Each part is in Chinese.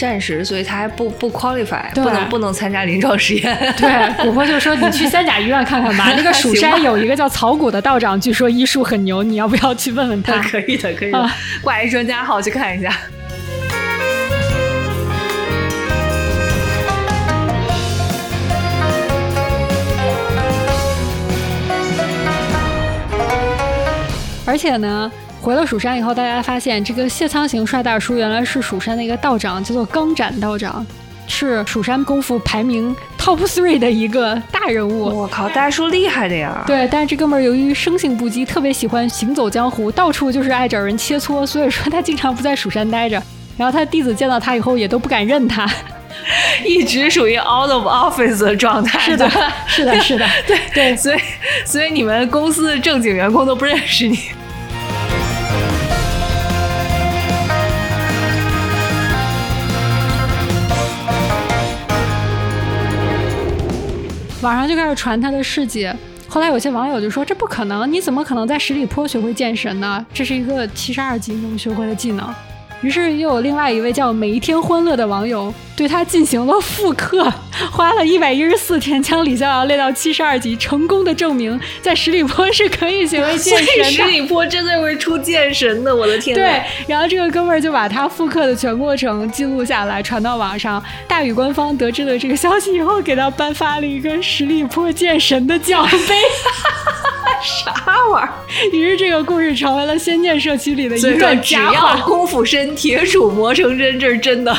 战时，所以他还不不 qualify，不能不能参加临床实验。对，琥珀就说你去三甲医院看看吧，那个蜀山有一个叫曹谷的道长，据说医术很牛，你要不要去问问他？可以的，可以的啊，挂一专家号去看一下。而且呢，回了蜀山以后，大家发现这个谢苍行帅大叔原来是蜀山的一个道长，叫做钢斩道长，是蜀山功夫排名 top three 的一个大人物。我靠，大叔厉害的呀！对，但是这哥们儿由于生性不羁，特别喜欢行走江湖，到处就是爱找人切磋，所以说他经常不在蜀山待着。然后他的弟子见到他以后也都不敢认他。一直属于 out of office 的状态。是的，是的，是的，对对。所以所以你们公司的正经员工都不认识你。网上就开始传他的事迹。后来有些网友就说：“这不可能，你怎么可能在十里坡学会剑神呢？这是一个七十二级能学会的技能。”于是又有另外一位叫“每一天欢乐”的网友对他进行了复刻，花了一百一十四天将李逍遥练到七十二级，成功的证明在十里坡是可以学会剑所以十。里坡真的会出剑神的，我的天！对，，然后这个哥们儿就把他复刻的全过程记录下来，传到网上。大宇官方得知了这个消息以后，给他颁发了一个十里坡剑神的奖杯。啥玩意儿？于是这个故事成为了仙剑社区里的一所以说，段只话。功夫深，铁杵磨成针，这是真的。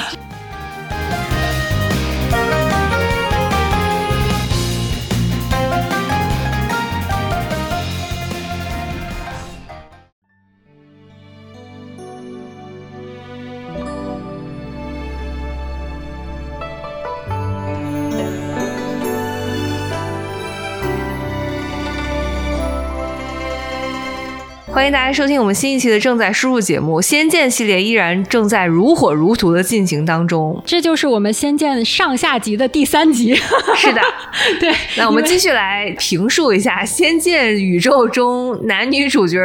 欢迎大家收听我们新一期的正在输入节目《仙剑》系列，依然正在如火如荼的进行当中。这就是我们仙剑上下集的第三集。是的，对，那我们继续来评述一下《仙剑》宇宙中男女主角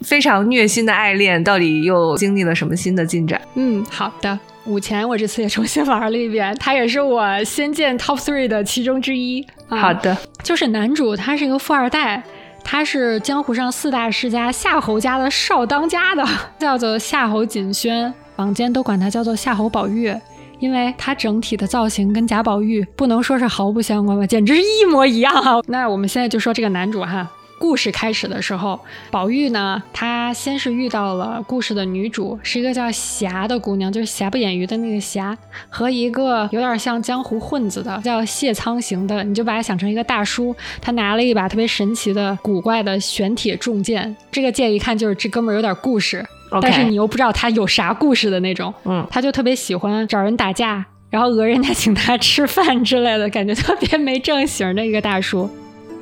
非常虐心的爱恋，到底又经历了什么新的进展？嗯，好的。五前我这次也重新玩了一遍，他也是我仙剑 Top Three 的其中之一。啊好的，就是男主他是一个富二代，他是江湖上四大世家夏侯家的少当家的，叫做夏侯锦轩，坊间都管他叫做夏侯宝玉。因为他整体的造型跟贾宝玉不能说是毫不相关吧，简直是一模一样啊！那我们现在就说这个男主哈，故事开始的时候，宝玉呢，他先是遇到了故事的女主，是一个叫霞的姑娘，就是瑕不掩瑜的那个霞，和一个有点像江湖混子的叫谢苍行的，你就把他想成一个大叔，他拿了一把特别神奇的、古怪的玄铁重剑，这个剑一看就是这哥们儿有点故事但是你又不知道他有啥故事的那种，嗯，他就特别喜欢找人打架，然后讹人家请他吃饭之类的，感觉特别没正形的一个大叔。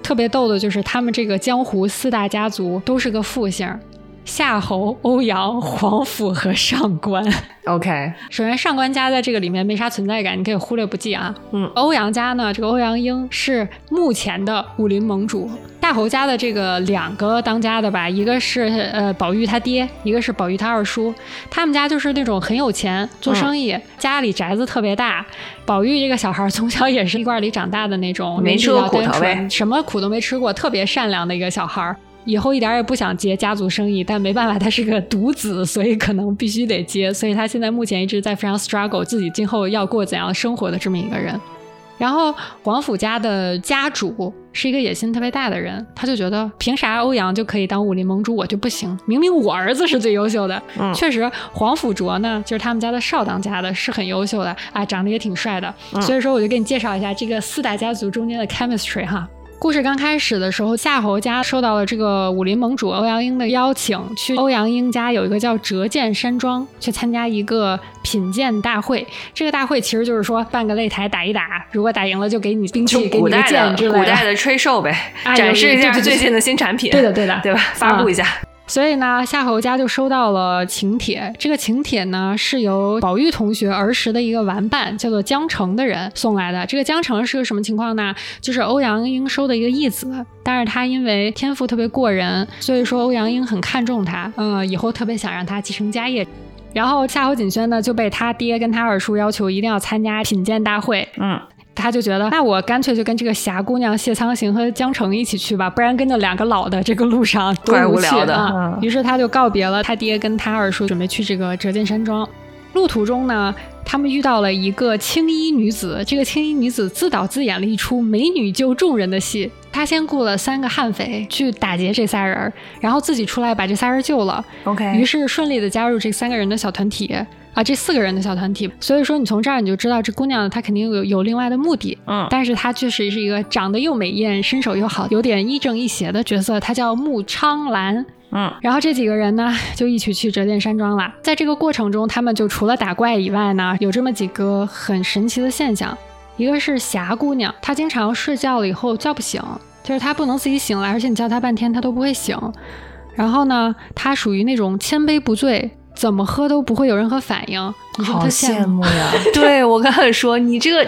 特别逗的就是他们这个江湖四大家族都是个复姓，夏侯、欧阳、皇甫和上官。OK，首先，上官家在这个里面没啥存在感，你可以忽略不计啊。嗯欧阳家呢，这个欧阳英是目前的武林盟主。夏侯家的这个两个当家的吧，一个是呃宝玉他爹，一个是宝玉他二叔。他们家就是那种很有钱，做生意，家里宅子特别大。宝玉这个小孩儿从小也是一罐里长大的那种，没吃过苦头呗什么苦都没吃过，特别善良的一个小孩儿。以后一点儿也不想接家族生意，但没办法，他是个独子，所以可能必须得接。所以他现在目前一直在非常 struggle 自己今后要过怎样生活的这么一个人。然后黄甫家的家主是一个野心特别大的人，他就觉得凭啥欧阳就可以当武林盟主，我就不行？明明我儿子是最优秀的。嗯确实，黄甫卓呢，就是他们家的少当家的，是很优秀的啊，长得也挺帅的。嗯所以说，我就给你介绍一下这个四大家族中间的 chemistry 哈。故事刚开始的时候，夏侯家受到了这个武林盟主欧阳英的邀请，去欧阳英家有一个叫折剑山庄，去参加一个品鉴大会。这个大会其实就是说办个擂台打一打，如果打赢了就给你兵器，给你个古代的剑之类的。古代的吹售呗，啊展示一下最近的新产品，对的，对的，对吧？发布一下。所以呢，夏侯家就收到了请帖。这个请帖呢，是由宝玉同学儿时的一个玩伴，叫做江澄的人送来的。这个江澄是个什么情况呢？就是欧阳英收的一个义子，但是他因为天赋特别过人，所以说欧阳英很看重他，嗯，以后特别想让他继承家业。然后夏侯锦轩呢就被他爹跟他二叔要求一定要参加品鉴大会，嗯，他就觉得那我干脆就跟这个霞姑娘谢苍行和江澄一起去吧，不然跟着两个老的这个路上多怪无趣聊的啊。嗯于是他就告别了他爹跟他二叔，准备去这个折剑山庄。路途中呢，他们遇到了一个青衣女子。这个青衣女子自导自演了一出美女救众人的戏。她先雇了三个悍匪去打劫这仨人儿，然后自己出来把这仨人救了。OK，于是顺利的加入这三个人的小团体啊，这四个人的小团体。所以说，你从这儿你就知道这姑娘她肯定有有另外的目的。嗯但是她确实是一个长得又美艳、身手又好、有点亦正亦邪的角色，她叫穆昌兰。嗯然后这几个人呢，就一起去折剑山庄了。在这个过程中，他们就除了打怪以外呢，有这么几个很神奇的现象。一个是霞姑娘，她经常睡觉了以后叫不醒，就是她不能自己醒来，而且你叫她半天她都不会醒。然后呢，她属于那种千杯不醉，怎么喝都不会有任何反应。你好羡慕？呀！对我刚才说你这个，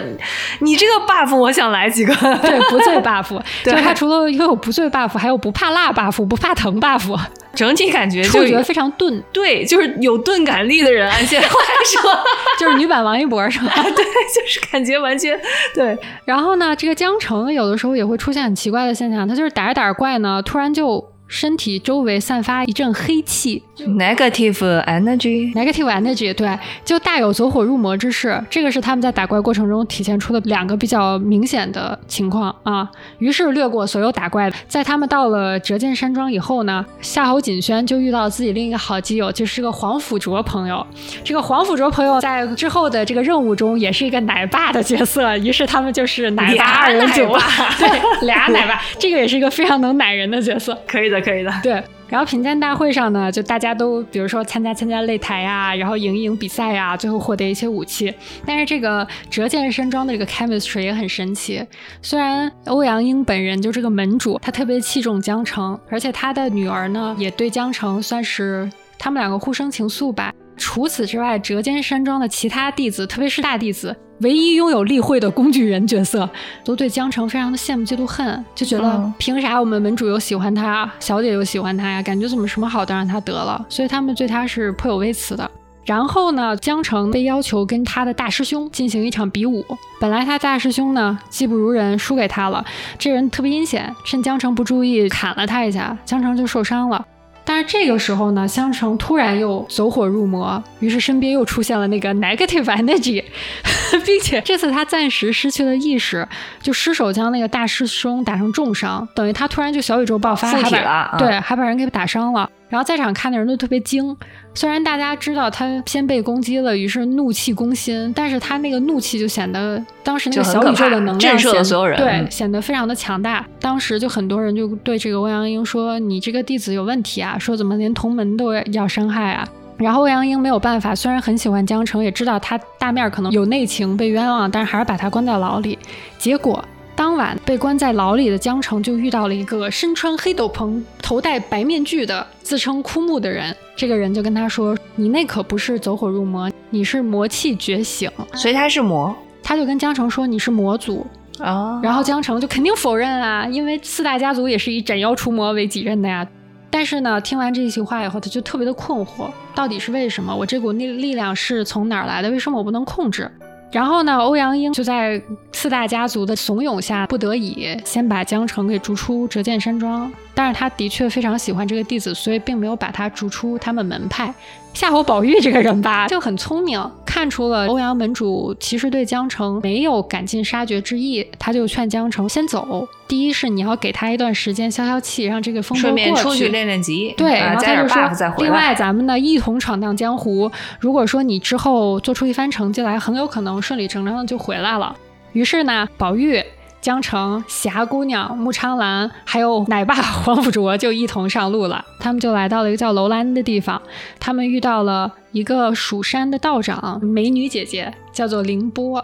你这个 buff，我想来几个。对，不醉 buff，就对是她除了拥有不醉 buff，还有不怕辣 buff，不怕疼 buff，整体感觉就触觉非常钝，对，就是有钝感力的人，按现在话说，就是女版王一博是吧？对，就是感觉完全对，然后呢，这个江城有的时候也会出现很奇怪的现象，他就是打着打着怪呢，突然就身体周围散发一阵黑气 negative energy，（negative energy），对，就大有走火入魔之势。这个是他们在打怪过程中体现出的两个比较明显的情况啊。于是略过所有打怪的，在他们到了折剑山庄以后呢，夏侯锦轩就遇到自己另一个好基友，就是个黄辅卓朋友。这个黄辅卓朋友在之后的这个任务中也是一个奶爸的角色，于是他们就是奶爸二人组 对，俩奶爸，这个也是一个非常能奶人的角色。可以的，可以的。对，然后品鉴大会上呢，就大家都比如说参加参加擂台呀、然后赢一赢比赛呀、最后获得一些武器。但是这个折剑山庄的这个 chemistry 也很神奇。虽然欧阳英本人就这个门主，他特别器重江澄，而且他的女儿呢也对江澄算是他们两个互生情愫吧。除此之外，折剑山庄的其他弟子，特别是大弟子，唯一拥有例会的工具人角色，都对江澄非常的羡慕、嫉妒、恨，就觉得嗯凭啥我们门主又喜欢他，小姐又喜欢他呀？感觉怎么什么好都让他得了，所以他们对他是颇有微词的。然后呢，江澄被要求跟他的大师兄进行一场比武。本来他大师兄呢技不如人，输给他了。这人特别阴险，趁江澄不注意砍了他一下，江澄就受伤了。但是这个时候呢，香橙突然又走火入魔，于是身边又出现了那个 negative energy，并且这次他暂时失去了意识，就失手将那个大师兄打成重伤，等于他突然就小宇宙爆发，附体了嗯对，还把人给打伤了。然后在场看的人都特别惊，虽然大家知道他先被攻击了，于是怒气攻心，但是他那个怒气就显得当时那个小宇宙的能量震慑了所有人对，嗯显得非常的强大。当时就很多人就对这个欧阳英说：“你这个弟子有问题啊，说怎么连同门都要伤害啊？”然后欧阳英没有办法，虽然很喜欢江澄，也知道他大面可能有内情被冤枉，但是还是把他关在牢里。结果当晚被关在牢里的江澄就遇到了一个身穿黑斗篷、头戴白面具的自称枯木的人。这个人就跟他说：“你那可不是走火入魔，你是魔气觉醒。所以他是魔”他就跟江澄说：“你是魔族。”啊然后江澄就肯定否认啊，因为四大家族也是以斩妖除魔为己任的呀。但是呢，听完这一席话以后，他就特别的困惑，到底是为什么？我这股力力量是从哪儿来的？为什么我不能控制？然后呢，欧阳英就在四大家族的怂恿下，不得已先把江澄给逐出折剑山庄。但是他的确非常喜欢这个弟子，所以并没有把他逐出他们门派。夏侯宝玉这个人吧，就很聪明，看出了欧阳门主其实对江澄没有赶尽杀绝之意，他就劝江澄先走。第一是你要给他一段时间消消气，让这个风波顺便过出去练练级，对，啊然后他就说，另外咱们呢一同闯荡江湖。如果说你之后做出一番成绩来，很有可能顺理成章的就回来了。于是呢，宝玉、江澄、霞姑娘、穆昌兰，还有奶爸黄甫卓就一同上路了。他们就来到了一个叫楼兰的地方，他们遇到了一个蜀山的道长，美女姐姐，叫做凌波。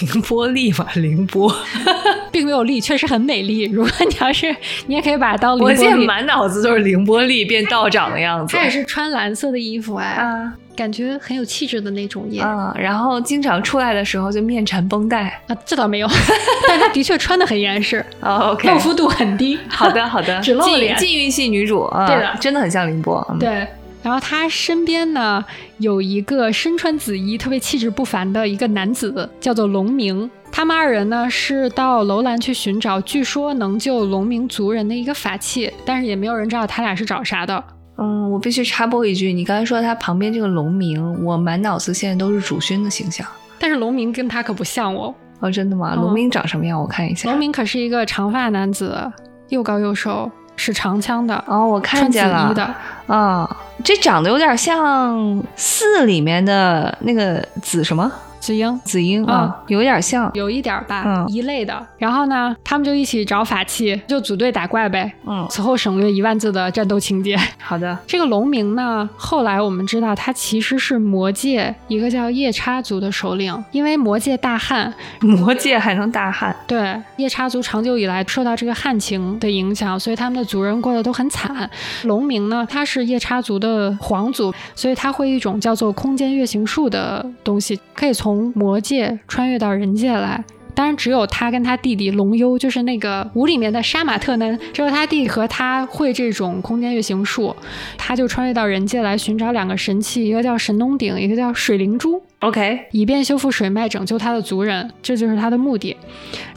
凌波丽嘛，凌波，并没有丽，确实很美丽。如果你要是，你也可以把它当凌波我现在。满脑子都是凌波丽变道长的样子。她也是穿蓝色的衣服哎，啊感觉很有气质的那种耶。啊，然后经常出来的时候就面缠绷带。啊，这倒没有，但她的确穿的很严实，哦，OK，露肤度很低。好的好的，禁只露脸禁欲系女主啊，对的真的很像凌波。嗯，对，然后他身边呢有一个身穿紫衣、特别气质不凡的一个男子，叫做龙明。他们二人呢是到楼兰去寻找，据说能救龙明族人的一个法器，但是也没有人知道他俩是找啥的。嗯，我必须插播一句，你刚才说他旁边这个龙明，我满脑子现在都是主勋的形象。但是龙明跟他可不像哦。哦，真的吗？龙明长什么样？我看一下。龙明可是一个长发男子，又高又瘦，使长枪的。哦，我看见了。的。啊，这长得有点像四里面的那个紫什么？紫英，紫英啊，有点像，有一点吧，一类的。然后呢，他们就一起找法器，就组队打怪呗。嗯，此后省略一万字的战斗情节。好的，这个龙明呢，后来我们知道他其实是魔界一个叫夜叉族的首领，因为魔界大旱，魔界还能大旱。对，夜叉族长久以来受到这个旱情的影响，所以他们的族人过得都很惨。龙明呢，他是夜叉族的皇族，所以他会一种叫做空间月形术的东西，可以从。从魔界穿越到人界来，当然只有他跟他弟弟龙幽，就是那个五里面的杀马特呢，只有他弟和他会这种空间运行术，他就穿越到人界来寻找两个神器，一个叫神农鼎，一个叫水灵珠。OK，以便修复水脉，拯救他的族人，这就是他的目的。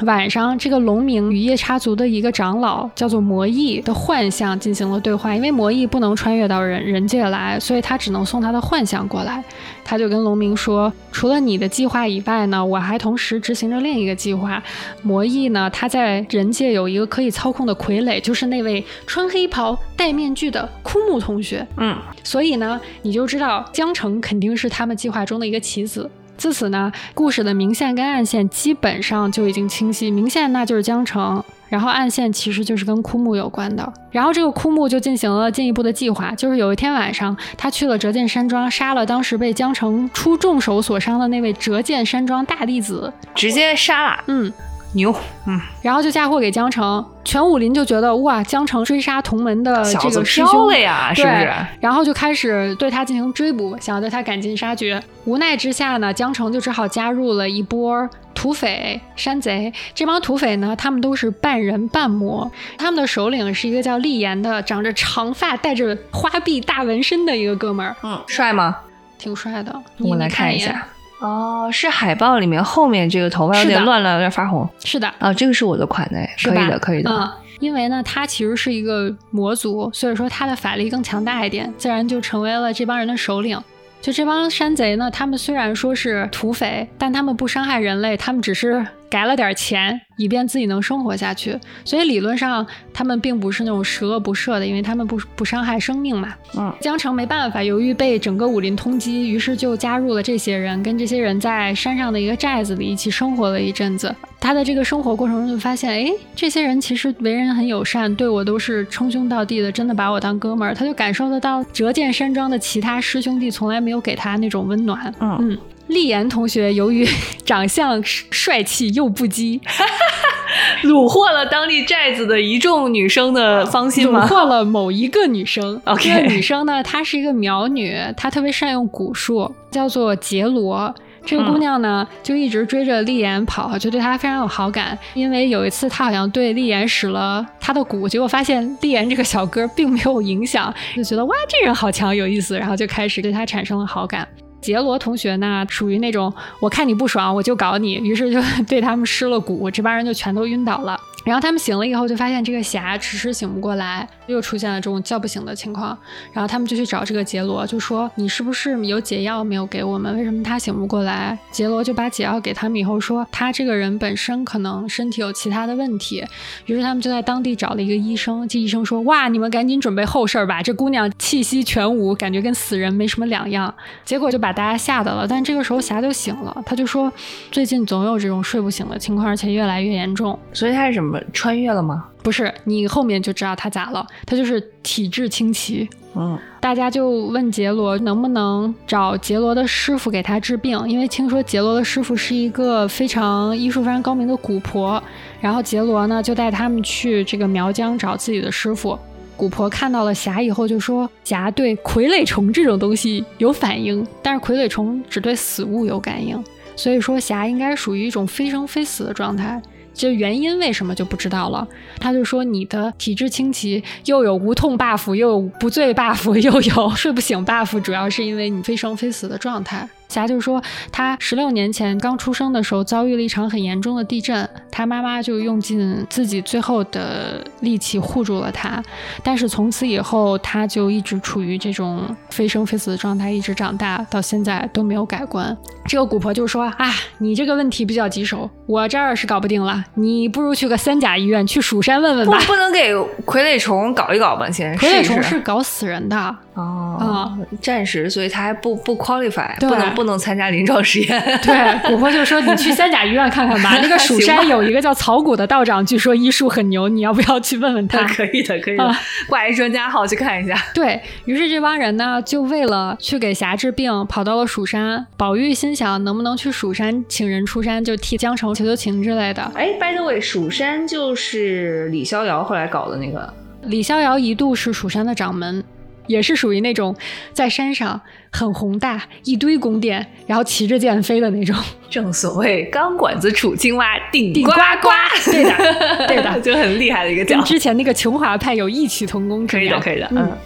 晚上，这个龙明与夜叉族的一个长老叫做魔翼的幻象进行了对话，因为魔翼不能穿越到人人界来，所以他只能送他的幻象过来。他就跟龙明说：“除了你的计划以外呢，我还同时执行着另一个计划。魔翼呢，他在人界有一个可以操控的傀儡，就是那位穿黑袍、戴面具的枯木同学。嗯，所以呢，你就知道江城肯定是他们计划中的一个棋子。自此呢，故事的明线跟暗线基本上就已经清晰。明线那就是江城。”然后暗线其实就是跟枯木有关的，然后这个枯木就进行了进一步的计划，就是有一天晚上，他去了折剑山庄，杀了当时被江城出重手所伤的那位折剑山庄大弟子，直接杀了，嗯。牛，嗯，然后就嫁祸给江城，全武林就觉得哇，江城追杀同门的这个师兄了呀，是不是？然后就开始对他进行追捕，想要对他赶尽杀绝。无奈之下呢，江城就只好加入了一波土匪、山贼。这帮土匪呢，他们都是半人半魔，他们的首领是一个叫厉岩的，长着长发、带着花臂大纹身的一个哥们儿。嗯，帅吗？挺帅的，我来看一下。哦，是海报里面后面这个头发有点乱乱，有点发红。是的，啊，这个是我的款哎，可以的，可以的。嗯，因为呢，他其实是一个魔族，所以说他的法力更强大一点，自然就成为了这帮人的首领。就这帮山贼呢，他们虽然说是土匪，但他们不伤害人类，他们只是。改了点钱，以便自己能生活下去。所以理论上，他们并不是那种十恶不赦的，因为他们不不伤害生命嘛。嗯，江城没办法，由于被整个武林通缉，于是就加入了这些人，跟这些人在山上的一个寨子里一起生活了一阵子。他的这个生活过程中就发现，哎，这些人其实为人很友善，对我都是称兄道弟的，真的把我当哥们儿。他就感受得到折剑山庄的其他师兄弟从来没有给他那种温暖。嗯嗯。立言同学由于长相帅气又不羁，虏获了当地寨子的一众女生的芳心吗？虏获了某一个女生。OK，这个女生呢，她是一个苗女，她特别善用蛊术，叫做杰罗。这个姑娘呢，就一直追着丽妍跑，就对她非常有好感。因为有一次，她好像对丽妍使了她的蛊，结果发现丽妍这个小哥并没有影响，就觉得哇，这人好强，有意思，然后就开始对他产生了好感。杰罗同学呢，属于那种我看你不爽，我就搞你，于是就 对他们施了蛊，这帮人就全都晕倒了。然后他们醒了以后，就发现这个霞迟迟醒不过来，又出现了这种叫不醒的情况。然后他们就去找这个杰罗，就说：“你是不是有解药没有给我们？为什么他醒不过来？”杰罗就把解药给他们以后说：“他这个人本身可能身体有其他的问题。”于是他们就在当地找了一个医生。这医生说：“哇，你们赶紧准备后事儿吧，这姑娘气息全无，感觉跟死人没什么两样。”结果就把大家吓到了。但这个时候霞就醒了，他就说：“最近总有这种睡不醒的情况，而且越来越严重。”所以他是什么？穿越了吗？不是，你后面就知道他咋了。他就是体质清奇。嗯，大家就问杰罗能不能找杰罗的师傅给他治病，因为听说杰罗的师傅是一个非常医术非常高明的蛊婆。然后杰罗呢就带他们去这个苗疆找自己的师傅。蛊婆看到了霞以后就说：霞对傀儡虫这种东西有反应，但是傀儡虫只对死物有感应，所以说霞应该属于一种非生非死的状态。这原因为什么就不知道了。他就说你的体质清奇，又有无痛 buff，又有不醉 buff，又有睡不醒 buff，主要是因为你非生非死的状态。霞就说，他十六年前刚出生的时候遭遇了一场很严重的地震，他妈妈就用尽自己最后的力气护住了他，但是从此以后他就一直处于这种非生非死的状态，一直长大到现在都没有改观。这个姑婆就说啊，你这个问题比较棘手，我这儿是搞不定了，你不如去个三甲医院，去蜀山问问吧。不能给傀儡虫搞一搞吗？先傀儡虫是搞死人的哦，暂时，所以他还不不 qualify，不能不能参加临床实验。对，古婆就说你去三甲医院看看吧，那个蜀山有一个叫曹谷的道长，据说医术很牛，你要不要去问问他？可以的，可以的，挂一专家号去看一下。对于是这帮人呢，就为了去给霞治病，跑到了蜀山。宝玉心想，能不能去蜀山请人出山，就替江城求求情之类的。哎，by the way，蜀山就是李逍遥后来搞的那个。李逍遥一度是蜀山的掌门。也是属于那种在山上很宏大，一堆宫殿，然后骑着剑飞的那种。正所谓钢管子杵青蛙，顶顶呱呱。对的，对的，就很厉害的一个叫。之前那个琼华派有异曲同工之妙。可以的，可以的。嗯。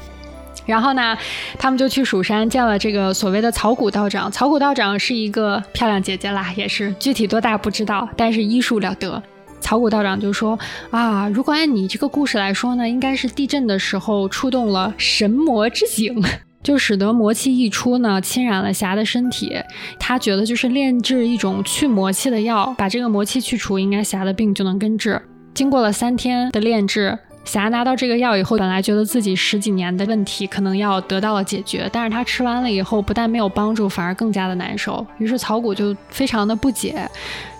然后呢，他们就去蜀山见了这个所谓的草谷道长。草谷道长是一个漂亮姐姐啦，也是具体多大不知道，但是医术了得。草谷道长就说：“啊，如果按你这个故事来说呢，应该是地震的时候触动了神魔之井，就使得魔气溢出呢，侵染了霞的身体。他觉得就是炼制一种去魔气的药，把这个魔气去除，应该霞的病就能根治。经过了三天的炼制，霞拿到这个药以后，本来觉得自己十几年的问题可能要得到了解决，但是他吃完了以后，不但没有帮助，反而更加的难受。于是草谷就非常的不解。”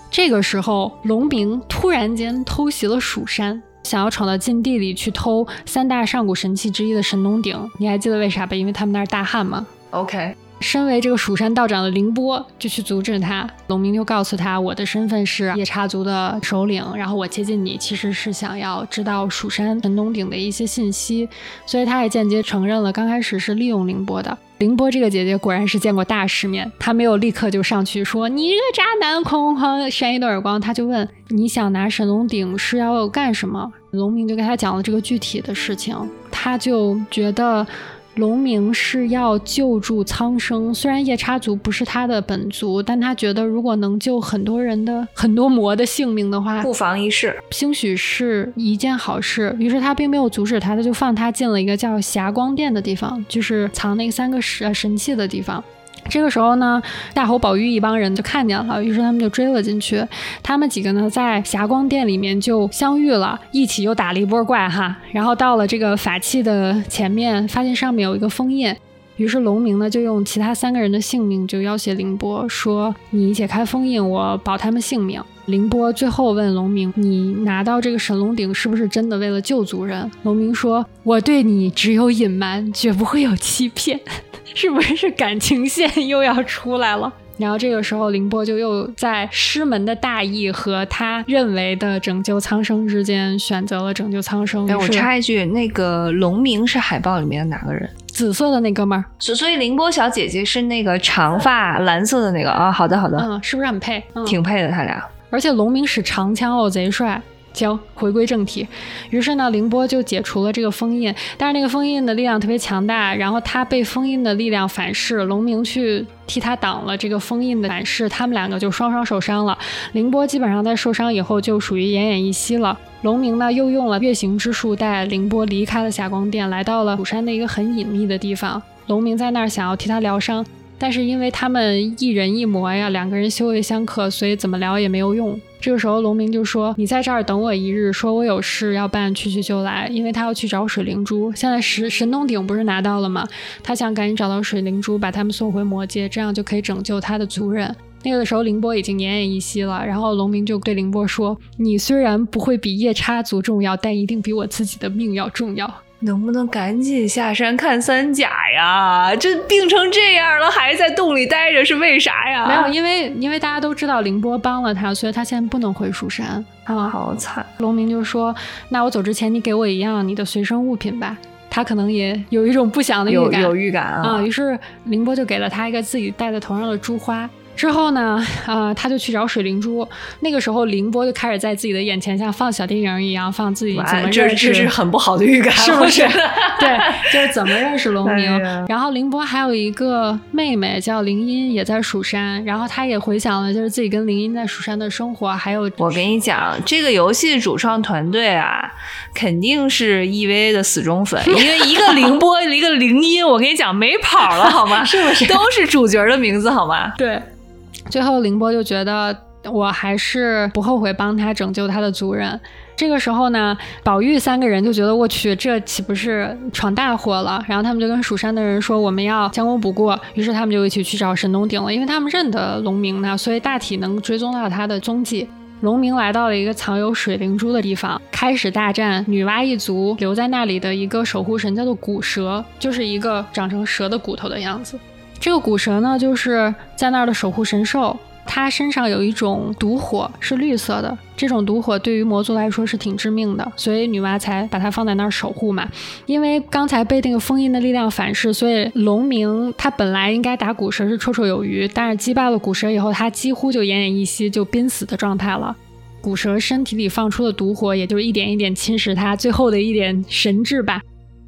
这个时候，龙明突然间偷袭了蜀山，想要闯到禁地里去偷三大上古神器之一的神农鼎。你还记得为啥吧？因为他们那儿大旱嘛？OK。身为这个蜀山道长的凌波就去阻止他，龙明就告诉他，我的身份是夜叉族的首领，然后我接近你其实是想要知道蜀山神农鼎的一些信息，所以他也间接承认了刚开始是利用凌波的。凌波这个姐姐果然是见过大世面，她没有立刻就上去说你这个渣男，哐哐哐扇一顿耳光，她就问你想拿神农鼎是要干什么？龙明就给他讲了这个具体的事情，他就觉得。龙明是要救助苍生，虽然夜叉族不是他的本族，但他觉得如果能救很多人的很多魔的性命的话，不妨一试，兴许是一件好事。于是他并没有阻止他，他就放他进了一个叫霞光殿的地方，就是藏那三个神神器的地方。这个时候呢，大侯宝玉一帮人就看见了，于是他们就追了进去。他们几个呢，在霞光殿里面就相遇了，一起又打了一波怪哈。然后到了这个法器的前面，发现上面有一个封印，于是龙明呢就用其他三个人的性命就要挟凌波，说：“你解开封印，我保他们性命。”凌波最后问龙明：“你拿到这个神龙鼎是不是真的为了救族人？”龙明说：“我对你只有隐瞒，绝不会有欺骗。”是不是感情线又要出来了？然后这个时候，凌波就又在师门的大义和他认为的拯救苍生之间选择了拯救苍生。哎，我插一句，那个龙明是海报里面的哪个人？紫色的那哥们儿。所所以，凌波小姐姐是那个长发蓝色的那个啊。好的，好的。嗯，是不是很配？挺配的，他俩。而且龙明使长枪哦，贼帅。行，回归正题。于是呢，凌波就解除了这个封印，但是那个封印的力量特别强大，然后他被封印的力量反噬，龙明去替他挡了这个封印的反噬，他们两个就双双受伤了。凌波基本上在受伤以后就属于奄奄一息了。龙明呢，又用了月行之术带凌波离开了霞光殿，来到了蜀山的一个很隐秘的地方。龙明在那儿想要替他疗伤。但是因为他们一人一魔呀，两个人修为相克，所以怎么聊也没有用。这个时候，龙明就说：“你在这儿等我一日，说我有事要办，去去就来。”因为他要去找水灵珠。现在神神农鼎不是拿到了吗？他想赶紧找到水灵珠，把他们送回魔界，这样就可以拯救他的族人。那个时候，凌波已经奄奄一息了。然后龙明就对凌波说：“你虽然不会比夜叉族重要，但一定比我自己的命要重要。”能不能赶紧下山看三甲呀？这病成这样了，还在洞里待着，是为啥呀？没有，因为因为大家都知道凌波帮了他，所以他现在不能回蜀山。啊，好惨！龙明就说：“那我走之前，你给我一样你的随身物品吧。”他可能也有一种不祥的预感，有预感啊。啊，于是凌波就给了他一个自己戴在头上的珠花。之后呢，呃，他就去找水灵珠。那个时候，凌波就开始在自己的眼前像放小电影一样放自己怎么这认识，这是很不好的预感，是不是？对，就是怎么认识龙明。哎然后凌波还有一个妹妹叫林音，也在蜀山。然后他也回想了就是自己跟林音在蜀山的生活，还有我跟你讲，这个游戏主创团队啊，肯定是 EVA 的死忠粉，因为一个 凌波，一个灵音，我跟你讲没跑了好吗？是不是都是主角的名字好吗？对，最后凌波就觉得我还是不后悔帮他拯救他的族人。这个时候呢，宝玉三个人就觉得我去，这岂不是闯大祸了？然后他们就跟蜀山的人说，我们要将功补过。于是他们就一起去找神农鼎了，因为他们认得龙明呢，所以大体能追踪到他的踪迹。龙明来到了一个藏有水灵珠的地方，开始大战女娲一族留在那里的一个守护神，叫做古蛇，就是一个长成蛇的骨头的样子。这个古蛇呢，就是在那儿的守护神兽，它身上有一种毒火，是绿色的。这种毒火对于魔族来说是挺致命的，所以女娲才把它放在那儿守护嘛。因为刚才被那个封印的力量反噬，所以龙明他本来应该打古蛇是绰绰有余，但是击败了古蛇以后，他几乎就奄奄一息，就濒死的状态了。古蛇身体里放出的毒火，也就是一点一点侵蚀他最后的一点神智吧。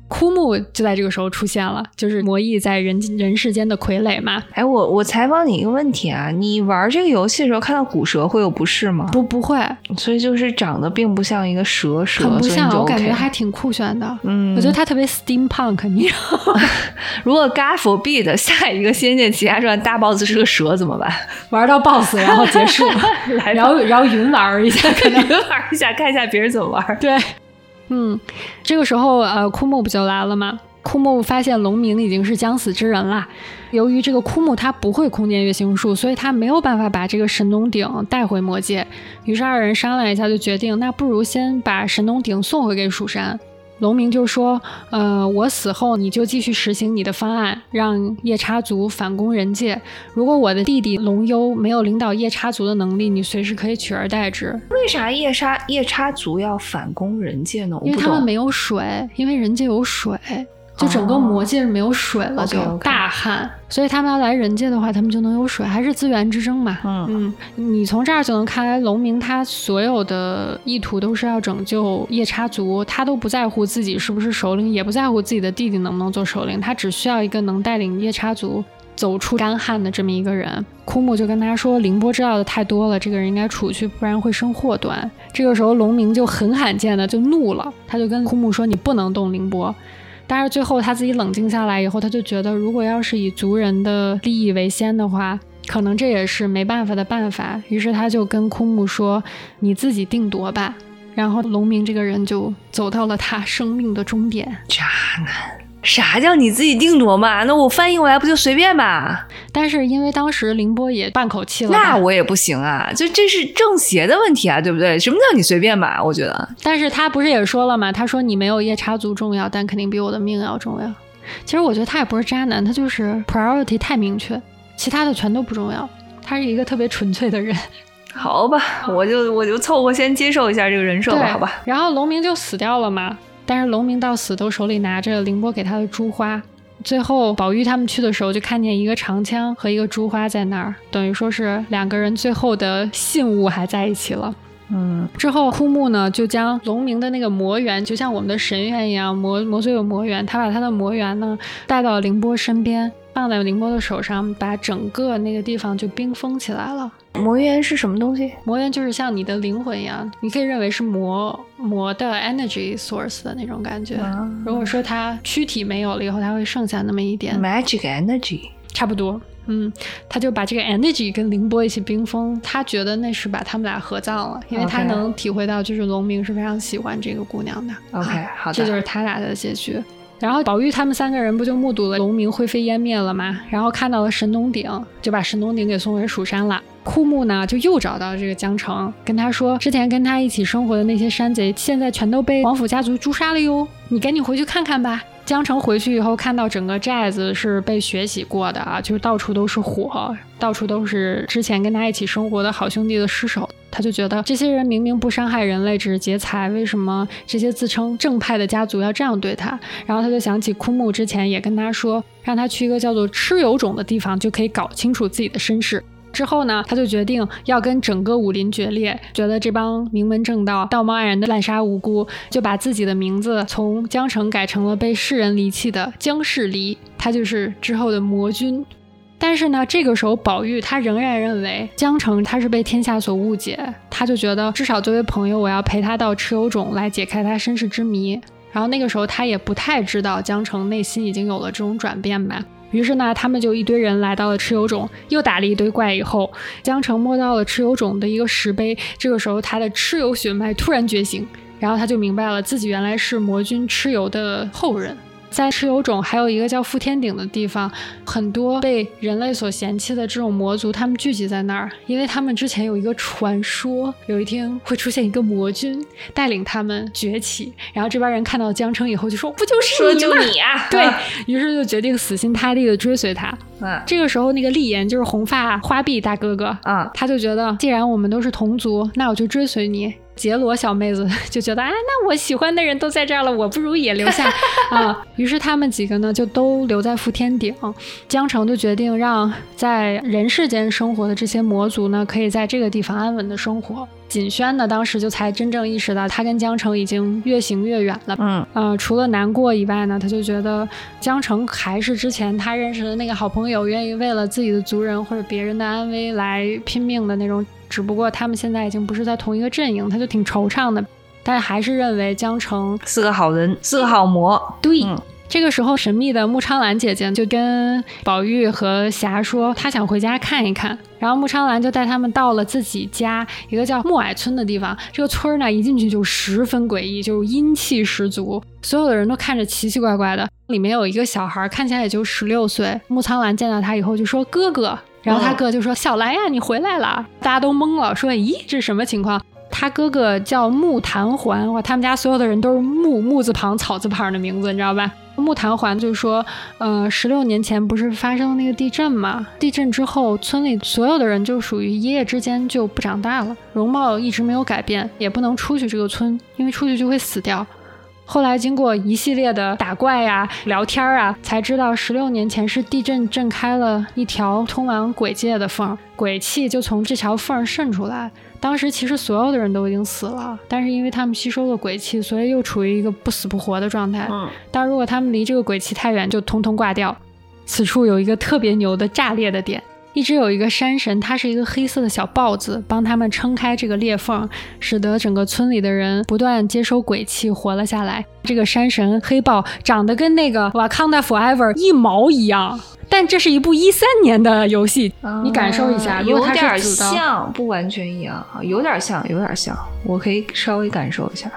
枯木就在这个时候出现了，就是魔翼在人人世间的傀儡嘛。哎，我我采访你一个问题啊，你玩这个游戏的时候看到古蛇会有不适吗？不不会，所以就是长得并不像一个蛇蛇，很不像，我感觉还挺酷炫的。嗯，我觉得它特别 steampunk，你知道吗？如果 God forbid 下一个《仙剑奇侠传》大 boss 是个蛇怎么办？玩到 BOSS 然后结束，来然后然后云玩一下，可能你们玩一下，看一下别人怎么玩。对，嗯，这个时候呃，枯木不就来了吗？枯木发现龙明已经是将死之人了。由于这个枯木他不会空间月行术，所以他没有办法把这个神农鼎带回魔界。于是二人商量一下，就决定那不如先把神农鼎送回给蜀山。龙明就说：“呃，我死后你就继续实行你的方案，让夜叉族反攻人界。如果我的弟弟龙幽没有领导夜叉族的能力，你随时可以取而代之。为啥夜叉夜叉族要反攻人界呢？因为他们没有水，因为人界有水，就整个魔界是没有水了，就大旱，所以他们要来人界的话，他们就能有水，还是资源之争嘛。嗯嗯，你从这儿就能看来，龙明他所有的意图都是要拯救夜叉族，他都不在乎自己是不是首领，也不在乎自己的弟弟能不能做首领，他只需要一个能带领夜叉族。走出干旱的这么一个人，枯木就跟他说：“凌波知道的太多了，这个人应该除去，不然会生祸端。”这个时候，龙明就很罕见的就怒了，他就跟枯木说：“你不能动凌波。”但是最后他自己冷静下来以后，他就觉得，如果要是以族人的利益为先的话，可能这也是没办法的办法。于是他就跟枯木说：“你自己定夺吧。”然后龙明这个人就走到了他生命的终点。渣男。啥叫你自己定夺嘛？那我翻译过来不就随便吧？但是因为当时凌波也半口气了，那我也不行啊！就这是正邪的问题啊，对不对？什么叫你随便吧？我觉得但是他不是也说了吗？他说你没有夜叉族重要，但肯定比我的命要重要。其实我觉得他也不是渣男，他就是 priority 太明确，其他的全都不重要。他是一个特别纯粹的人，好吧，我就我就凑合先接受一下这个人设吧，好吧。然后龙明就死掉了嘛，但是龙明到死都手里拿着凌波给他的珠花。最后宝玉他们去的时候，就看见一个长枪和一个珠花在那儿，等于说是两个人最后的信物还在一起了。嗯，之后，枯木呢就将龙明的那个魔缘，就像我们的神猿一样，魔魔族有魔缘，他把他的魔缘呢带到凌波身边，放在凌波的手上，把整个那个地方就冰封起来了。魔渊是什么东西？魔渊就是像你的灵魂一样，你可以认为是魔魔的 energy source 的那种感觉。啊如果说它躯体没有了以后，它会剩下那么一点，Magic Energy。差不多。嗯，他就把这个 energy 跟凌波一起冰封，他觉得那是把他们俩合葬了，因为他能体会到，就是龙明是非常喜欢这个姑娘的。OK，好的。这就是他俩的结局。然后宝玉他们三个人不就目睹了龙明灰飞烟灭了吗？然后看到了神农鼎，就把神农鼎给送回蜀山了。枯木呢，就又找到这个江城，跟他说，之前跟他一起生活的那些山贼，现在全都被王府家族诛杀了哟，你赶紧回去看看吧。江城回去以后，看到整个寨子是被血洗过的啊，就是到处都是火，到处都是之前跟他一起生活的好兄弟的尸首。他就觉得这些人明明不伤害人类，只是劫财，为什么这些自称正派的家族要这样对他？然后他就想起枯木之前也跟他说，让他去一个叫做蚩尤种的地方，就可以搞清楚自己的身世。之后呢，他就决定要跟整个武林决裂，觉得这帮名门正道道貌岸然的滥杀无辜，就把自己的名字从江城改成了被世人离弃的江世离，他就是之后的魔君。但是呢，这个时候宝玉他仍然认为江澄他是被天下所误解，他就觉得至少作为朋友，我要陪他到蚩尤冢来解开他身世之谜。然后那个时候他也不太知道江澄内心已经有了这种转变吧。于是呢，他们就一堆人来到了蚩尤冢，又打了一堆怪以后，江澄摸到了蚩尤冢的一个石碑。这个时候他的蚩尤血脉突然觉醒，然后他就明白了自己原来是魔君蚩尤的后人。在蚩尤冢还有一个叫覆天顶的地方，很多被人类所嫌弃的这种魔族，他们聚集在那儿，因为他们之前有一个传说，有一天会出现一个魔君带领他们崛起。然后这边人看到江澄以后就说：“不就是说你吗？”就你啊，对于是就决定死心塌地的追随他。嗯这个时候，那个丽颜就是红发花臂大哥哥，嗯，他就觉得既然我们都是同族，那我就追随你。杰罗小妹子 就觉得，哎，那我喜欢的人都在这儿了，我不如也留下 啊。于是他们几个呢，就都留在覆天顶。江城就决定让在人世间生活的这些魔族呢，可以在这个地方安稳的生活。锦轩呢，当时就才真正意识到，他跟江城已经越行越远了。嗯呃，除了难过以外呢，他就觉得江城还是之前他认识的那个好朋友，愿意为了自己的族人或者别人的安危来拼命的那种。只不过他们现在已经不是在同一个阵营，他就挺惆怅的。但是还是认为江澄是个好人，是个好魔。对。嗯这个时候，神秘的穆昌兰姐姐就跟宝玉和霞说，她想回家看一看。然后穆昌兰就带他们到了自己家一个叫木矮村的地方。这个村儿呢，一进去就十分诡异，就是阴气十足，所有的人都看着奇奇怪怪的。里面有一个小孩，看起来也就十六岁。穆苍兰见到他以后就说：“哥哥。”然后他哥就说：“小兰呀，你回来了。”大家都懵了，说：“咦，这是什么情况？”他哥哥叫木檀环，哇，他们家所有的人都是木木字旁草字旁的名字，你知道吧？木檀环就说，呃，十六年前不是发生了那个地震嘛？地震之后，村里所有的人就属于一夜之间就不长大了，容貌一直没有改变，也不能出去这个村，因为出去就会死掉。后来经过一系列的打怪呀、聊天啊，才知道十六年前是地震震开了一条通往鬼界的缝，鬼气就从这条缝渗出来。当时其实所有的人都已经死了，但是因为他们吸收了鬼气，所以又处于一个不死不活的状态。嗯但如果他们离这个鬼气太远，就通通挂掉。此处有一个特别牛的炸裂的点，一直有一个山神，他是一个黑色的小豹子，帮他们撑开这个裂缝，使得整个村里的人不断接收鬼气，活了下来。这个山神黑豹长得跟那个《Wakanda Forever》一毛一样，但这是一部一三年的游戏，你感受一下，有点像，不完全一样啊，有点像，有点像，我可以稍微感受一下。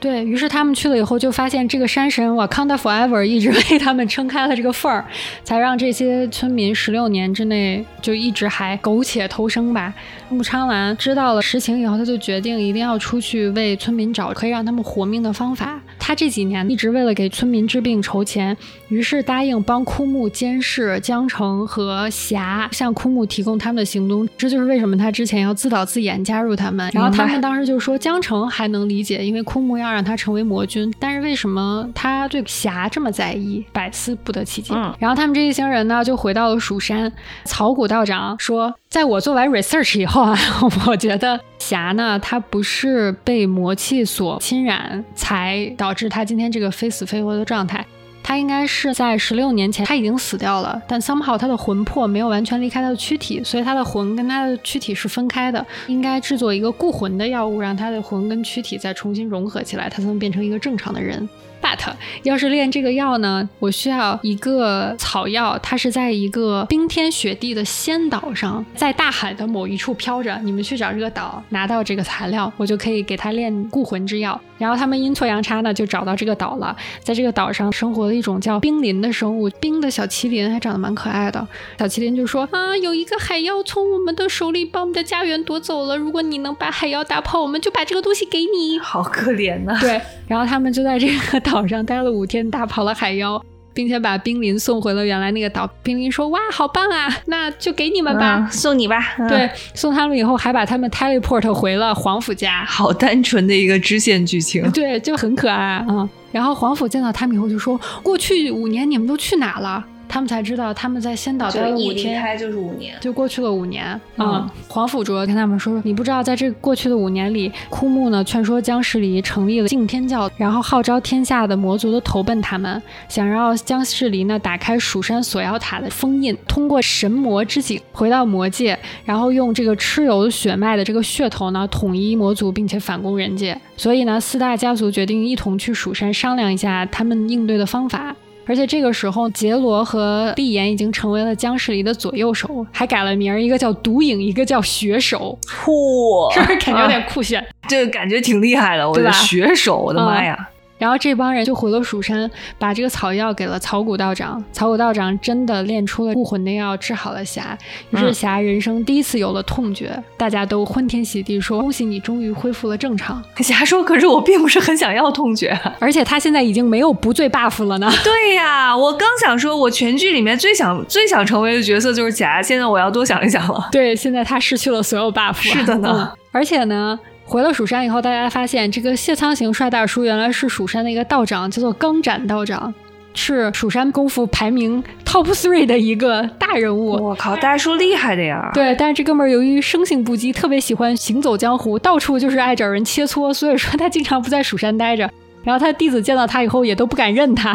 对于是，他们去了以后，就发现这个山神瓦康达 forever 一直 为他们撑开了这个缝儿，才让这些村民十六年之内就一直还苟且偷生吧。穆昌兰知道了实情以后，他就决定一定要出去为村民找可以让他们活命的方法。他这几年一直为了给村民治病筹钱，于是答应帮枯木监视江城和霞，向枯木提供他们的行踪。这就是为什么他之前要自导自演加入他们。然后他们当时就说江城还能理解，因为枯木要让他成为魔君，但是为什么他对霞这么在意，百思不得其解。嗯然后他们这一行人呢，就回到了蜀山。草谷道长说，在我做完 research 以后啊，我觉得霞呢，她不是被魔气所侵染，才导致她今天这个非死非活的状态。她应该是在十六年前，她已经死掉了，但 somehow 她的魂魄没有完全离开她的躯体，所以她的魂跟她的躯体是分开的。应该制作一个固魂的药物，让她的魂跟躯体再重新融合起来，她才能变成一个正常的人。But 要是炼这个药呢，我需要一个草药，它是在一个冰天雪地的仙岛上，在大海的某一处飘着。你们去找这个岛，拿到这个材料，我就可以给他炼固魂之药。然后他们阴错阳差呢，就找到这个岛了。在这个岛上生活了一种叫冰鳞的生物，冰的小麒麟还长得蛮可爱的。小麒麟就说啊，有一个海妖从我们的手里把我们的家园夺走了，如果你能把海妖打跑，我们就把这个东西给你。好可怜呐、对，然后他们就在这个岛上待了五天，打跑了海妖，并且把冰琳送回了原来那个岛。冰琳说：“哇，好棒啊，那就给你们吧。嗯送你吧。嗯对，，送他们以后，还把他们 teleport 回了皇甫家。好单纯的一个支线剧情。对，就很可爱啊、嗯。然后皇甫见到他们以后就说：“过去五年你们都去哪了？”他们才知道他们在仙岛待了五天，就是五年，就过去了五年。嗯，黄甫卓跟他们说：“你不知道，在这过去的五年里，枯木呢劝说姜世离成立了敬天教，然后号召天下的魔族都投奔他们，想让姜世离呢打开蜀山锁妖塔的封印，通过神魔之井回到魔界，然后用这个蚩尤血脉的这个血头呢统一魔族，并且反攻人界。所以呢，四大家族决定一同去蜀山商量一下他们应对的方法。”而且这个时候，杰罗和碧妍已经成为了僵尸里的左右手，还改了名儿，一个叫毒影，一个叫血手。嚯，是不是感觉有点酷炫？这个感觉挺厉害的，我的血手，我的妈呀！然后这帮人就回了蜀山，把这个草药给了草谷道长。草谷道长真的炼出了固魂的药，治好了霞。于是霞人生第一次有了痛觉，大家都欢天喜地说：“恭喜你，终于恢复了正常。”霞说：“可是我并不是很想要痛觉，而且他现在已经没有不醉 buff 了呢。”对呀，我刚想说，我全剧里面最想最想成为的角色就是霞，现在我要多想一想了。对，现在他失去了所有 buff。是的呢，而且呢。回了蜀山以后，大家发现这个谢苍行帅大叔原来是蜀山的一个道长，叫做钢斩道长，是蜀山功夫排名 top three 的一个大人物。我靠，大叔厉害的呀！对，但是这哥们儿由于生性不羁，特别喜欢行走江湖，到处就是爱找人切磋，所以说他经常不在蜀山待着。然后他弟子见到他以后，也都不敢认他。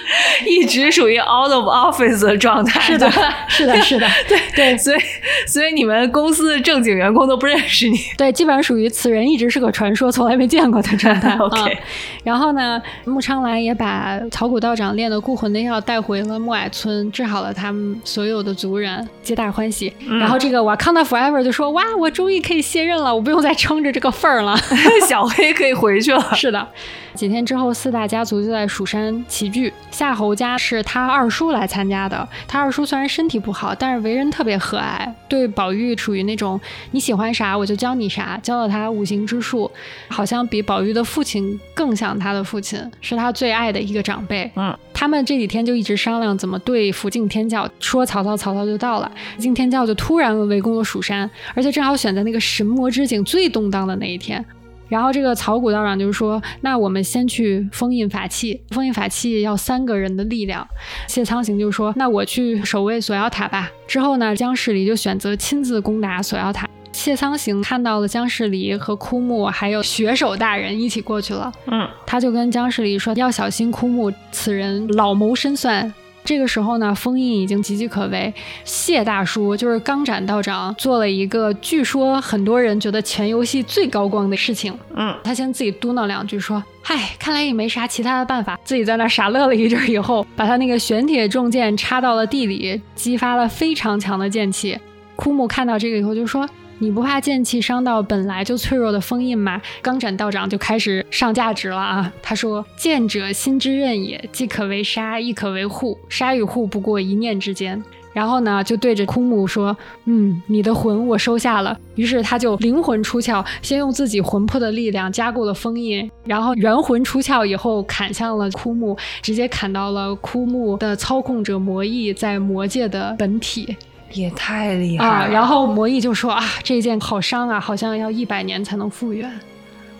一直属于 out of office 的状态，是的，是的，是的，对对，所以所以你们公司的正经员工都不认识你，对，基本上属于此人一直是个传说，从来没见过的状态。OK，然后呢，穆昌兰也把草谷道长炼的固魂的药带回了木矮村，治好了他们所有的族人，皆大欢喜。然后这个瓦康达 forever 就说：“哇，我终于可以卸任了，我不用再撑着这个份儿了，小黑可以回去了。”是的。几天之后，四大家族就在蜀山齐聚。夏侯家是他二叔来参加的。他二叔虽然身体不好，但是为人特别和蔼，对宝玉属于那种你喜欢啥我就教你啥，教了他五行之术，好像比宝玉的父亲更像他的父亲，是他最爱的一个长辈。嗯，他们这几天就一直商量怎么对付敬天教。说曹操，曹操就到了，敬天教就突然围攻了蜀山，而且正好选在那个神魔之井最动荡的那一天。然后这个草谷道长就说，那我们先去封印法器，封印法器要三个人的力量。谢苍行就说，那我去守卫锁妖塔吧。之后呢，姜世离就选择亲自攻打锁妖塔。谢苍行看到了姜世离和枯木还有雪手大人一起过去了，嗯，他就跟姜世离说，要小心枯木，此人老谋深算。这个时候呢，封印已经岌岌可危。谢大叔就是钢斩道长，做了一个据说很多人觉得全游戏最高光的事情。嗯，他先自己嘟囔两句说：“嗨，看来也没啥其他的办法。”自己在那傻乐了一阵以后，把他那个玄铁重剑插到了地里，激发了非常强的剑气。枯木看到这个以后就说。你不怕剑气伤到本来就脆弱的封印吗？钢斩道长就开始上价值了啊！他说：“剑者心之刃也，既可为杀，亦可为护。杀与护不过一念之间。”然后呢，就对着枯木说：“嗯，你的魂我收下了。”于是他就灵魂出窍，先用自己魂魄的力量加固了封印，然后元魂出窍以后砍向了枯木，直接砍到了枯木的操控者魔翼在魔界的本体。也太厉害了！然后魔翼就说啊，这件好伤啊，好像要一百年才能复原。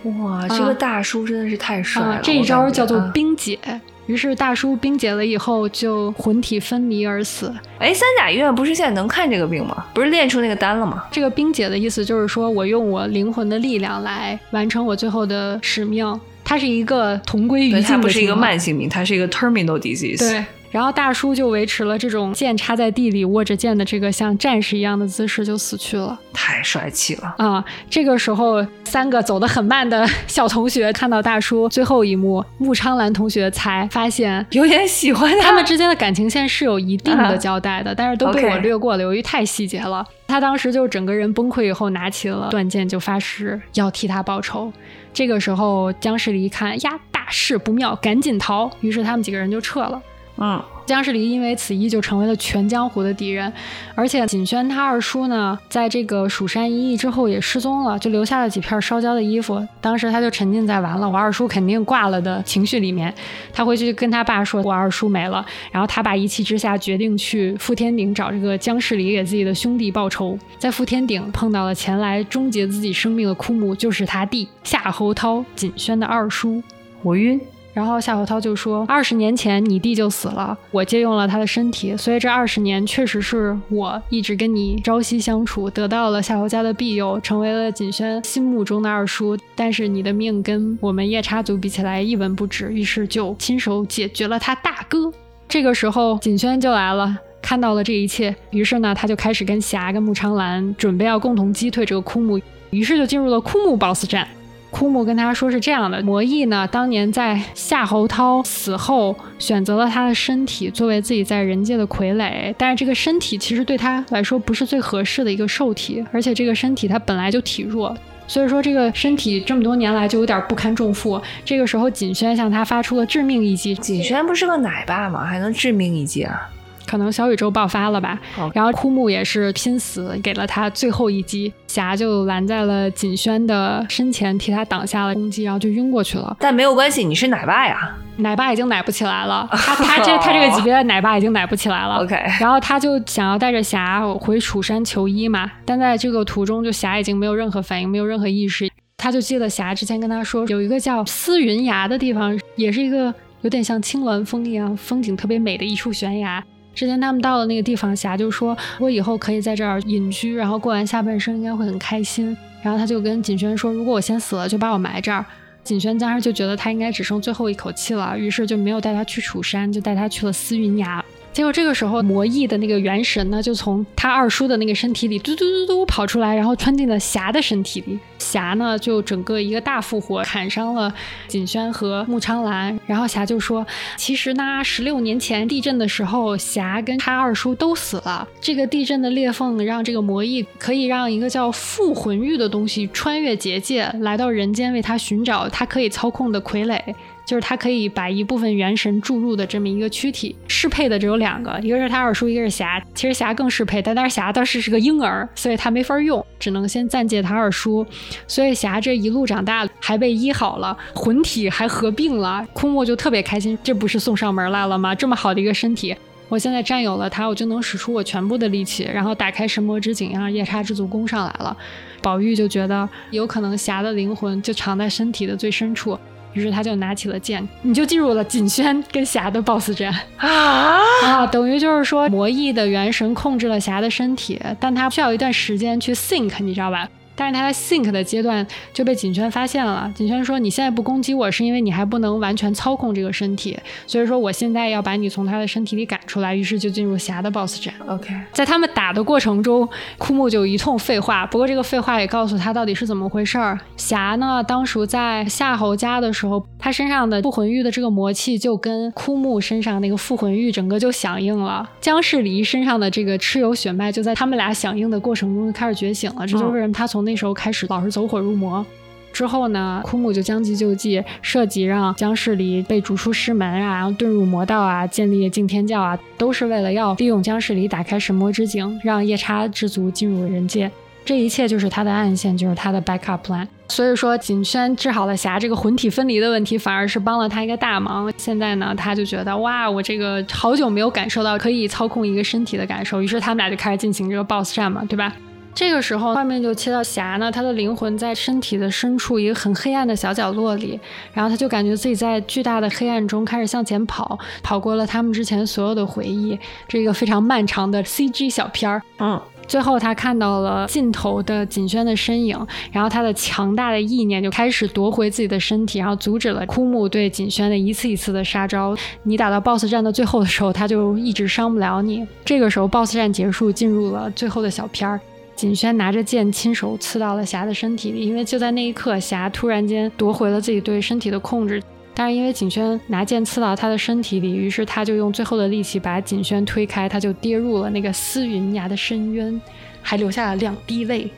哇，这个大叔真的是太帅了！这一招叫做冰解。于是大叔冰解了以后，就魂体分离而死。哎，三甲医院不是现在能看这个病吗？不是练出那个丹了吗？这个冰解的意思就是说我用我灵魂的力量来完成我最后的使命。它是一个同归于尽它不是一个慢性病，它是一个 terminal disease。对。然后大叔就维持了这种剑插在地里，握着剑的这个像战士一样的姿势，就死去了。太帅气了啊！这个时候，三个走得很慢的小同学看到大叔最后一幕，穆昌兰同学才发现有点喜欢他。他们之间的感情线是有一定的交代的，但是都被我略过了，由于太细节了。他当时就整个人崩溃以后，拿起了断剑就发誓要替他报仇。这个时候，姜世离一看呀，大事不妙，赶紧逃。于是他们几个人就撤了。嗯，姜世离因为此役就成为了全江湖的敌人，而且锦轩他二叔呢，在这个蜀山一役之后也失踪了，就留下了几片烧焦的衣服。当时他就沉浸在完了我二叔肯定挂了的情绪里面，他回去跟他爸说我二叔没了，然后他爸一气之下决定去富天顶找这个姜世离给自己的兄弟报仇，在富天顶碰到了前来终结自己生命的枯木，就是他弟夏侯涛，锦轩的二叔。我晕。然后夏侯涛就说：“二十年前你弟就死了，我借用了他的身体，所以这二十年确实是我一直跟你朝夕相处，得到了夏侯家的庇佑，成为了锦轩心目中的二叔。但是你的命跟我们夜叉族比起来一文不值，于是就亲手解决了他大哥。这个时候锦轩就来了。”看到了这一切，于是呢，他就开始跟霞、跟穆长兰准备要共同击退这个枯木，于是就进入了枯木 BOSS 战。枯木跟他说是这样的：魔翼呢，当年在夏侯涛死后，选择了他的身体作为自己在人界的傀儡，但是这个身体其实对他来说不是最合适的一个受体，而且这个身体他本来就体弱，所以说这个身体这么多年来就有点不堪重负。这个时候，锦轩向他发出了致命一击。锦轩不是个奶爸吗？还能致命一击啊？可能小宇宙爆发了吧，然后枯木也是拼死给了他最后一击，霞就拦在了锦轩的身前，替他挡下了攻击，然后就晕过去了。但没有关系，你是奶爸呀，奶爸已经奶不起来了，他他这他这个级别的奶爸已经奶不起来了。OK，然后他就想要带着霞回楚山求医嘛，但在这个途中，就霞已经没有任何反应，没有任何意识。他就记得霞之前跟他说，有一个叫思云崖的地方，也是一个有点像青鸾峰一样，风景特别美的一处悬崖。之前他们到了那个地方，霞就说：“我以后可以在这儿隐居，然后过完下半生应该会很开心。”然后他就跟锦轩说：“如果我先死了，就把我埋这儿。”锦轩当时就觉得他应该只剩最后一口气了，于是就没有带他去楚山，就带他去了思云崖。结果这个时候，魔翼的那个元神呢，就从他二叔的那个身体里嘟嘟嘟嘟跑出来，然后穿进了霞的身体里。霞呢，就整个一个大复活，砍伤了锦轩和穆昌兰。然后霞就说：“其实呢，十六年前地震的时候，霞跟他二叔都死了。这个地震的裂缝让这个魔翼可以让一个叫复魂玉的东西穿越结界，来到人间为他寻找他可以操控的傀儡。”就是他可以把一部分元神注入的这么一个躯体，适配的只有两个，一个是他二叔，一个是霞。其实霞更适配，但但是霞当时是个婴儿，所以他没法用，只能先暂借他二叔。所以霞这一路长大，还被医好了，魂体还合并了。枯木就特别开心，这不是送上门来了吗？这么好的一个身体，我现在占有了它，我就能使出我全部的力气，然后打开神魔之井，让夜叉之族攻上来了。宝玉就觉得有可能霞的灵魂就藏在身体的最深处。于是他就拿起了剑，你就进入了锦轩跟霞的 BOSS 战啊啊！等于就是说魔翼的元神控制了霞的身体，但他需要一段时间去 think，你知道吧？但是他在 think 的阶段就被锦轩发现了。锦轩说：“你现在不攻击我，是因为你还不能完全操控这个身体，所以说我现在要把你从他的身体里赶出来。”于是就进入霞的 boss 战。OK，在他们打的过程中，枯木就一通废话。不过这个废话也告诉他到底是怎么回事儿。霞呢，当时在夏侯家的时候，他身上的复魂玉的这个魔气就跟枯木身上那个复魂玉整个就响应了。姜世离身上的这个蚩尤血脉就在他们俩响应的过程中就开始觉醒了。这就是为什么他从那时候开始老是走火入魔，之后呢，枯木就将计就计，设计让姜世离被逐出师门啊，然后遁入魔道啊，建立敬天教啊，都是为了要利用姜世离打开神魔之井，让夜叉之族进入人界。这一切就是他的暗线，就是他的 backup plan。所以说，锦轩治好了霞这个魂体分离的问题，反而是帮了他一个大忙。现在呢，他就觉得哇，我这个好久没有感受到可以操控一个身体的感受，于是他们俩就开始进行这个 boss 战嘛，对吧？这个时候，画面就切到霞呢，她的灵魂在身体的深处一个很黑暗的小角落里，然后她就感觉自己在巨大的黑暗中开始向前跑，跑过了他们之前所有的回忆，这个非常漫长的 CG 小片儿。嗯，最后他看到了尽头的锦轩的身影，然后他的强大的意念就开始夺回自己的身体，然后阻止了枯木对锦轩的一次一次的杀招。你打到 BOSS 战的最后的时候，他就一直伤不了你。这个时候 BOSS 战结束，进入了最后的小片儿。锦轩拿着剑，亲手刺到了霞的身体里，因为就在那一刻，霞突然间夺回了自己对身体的控制。但是因为锦轩拿剑刺到他的身体里，于是他就用最后的力气把锦轩推开，他就跌入了那个思云崖的深渊，还留下了两滴泪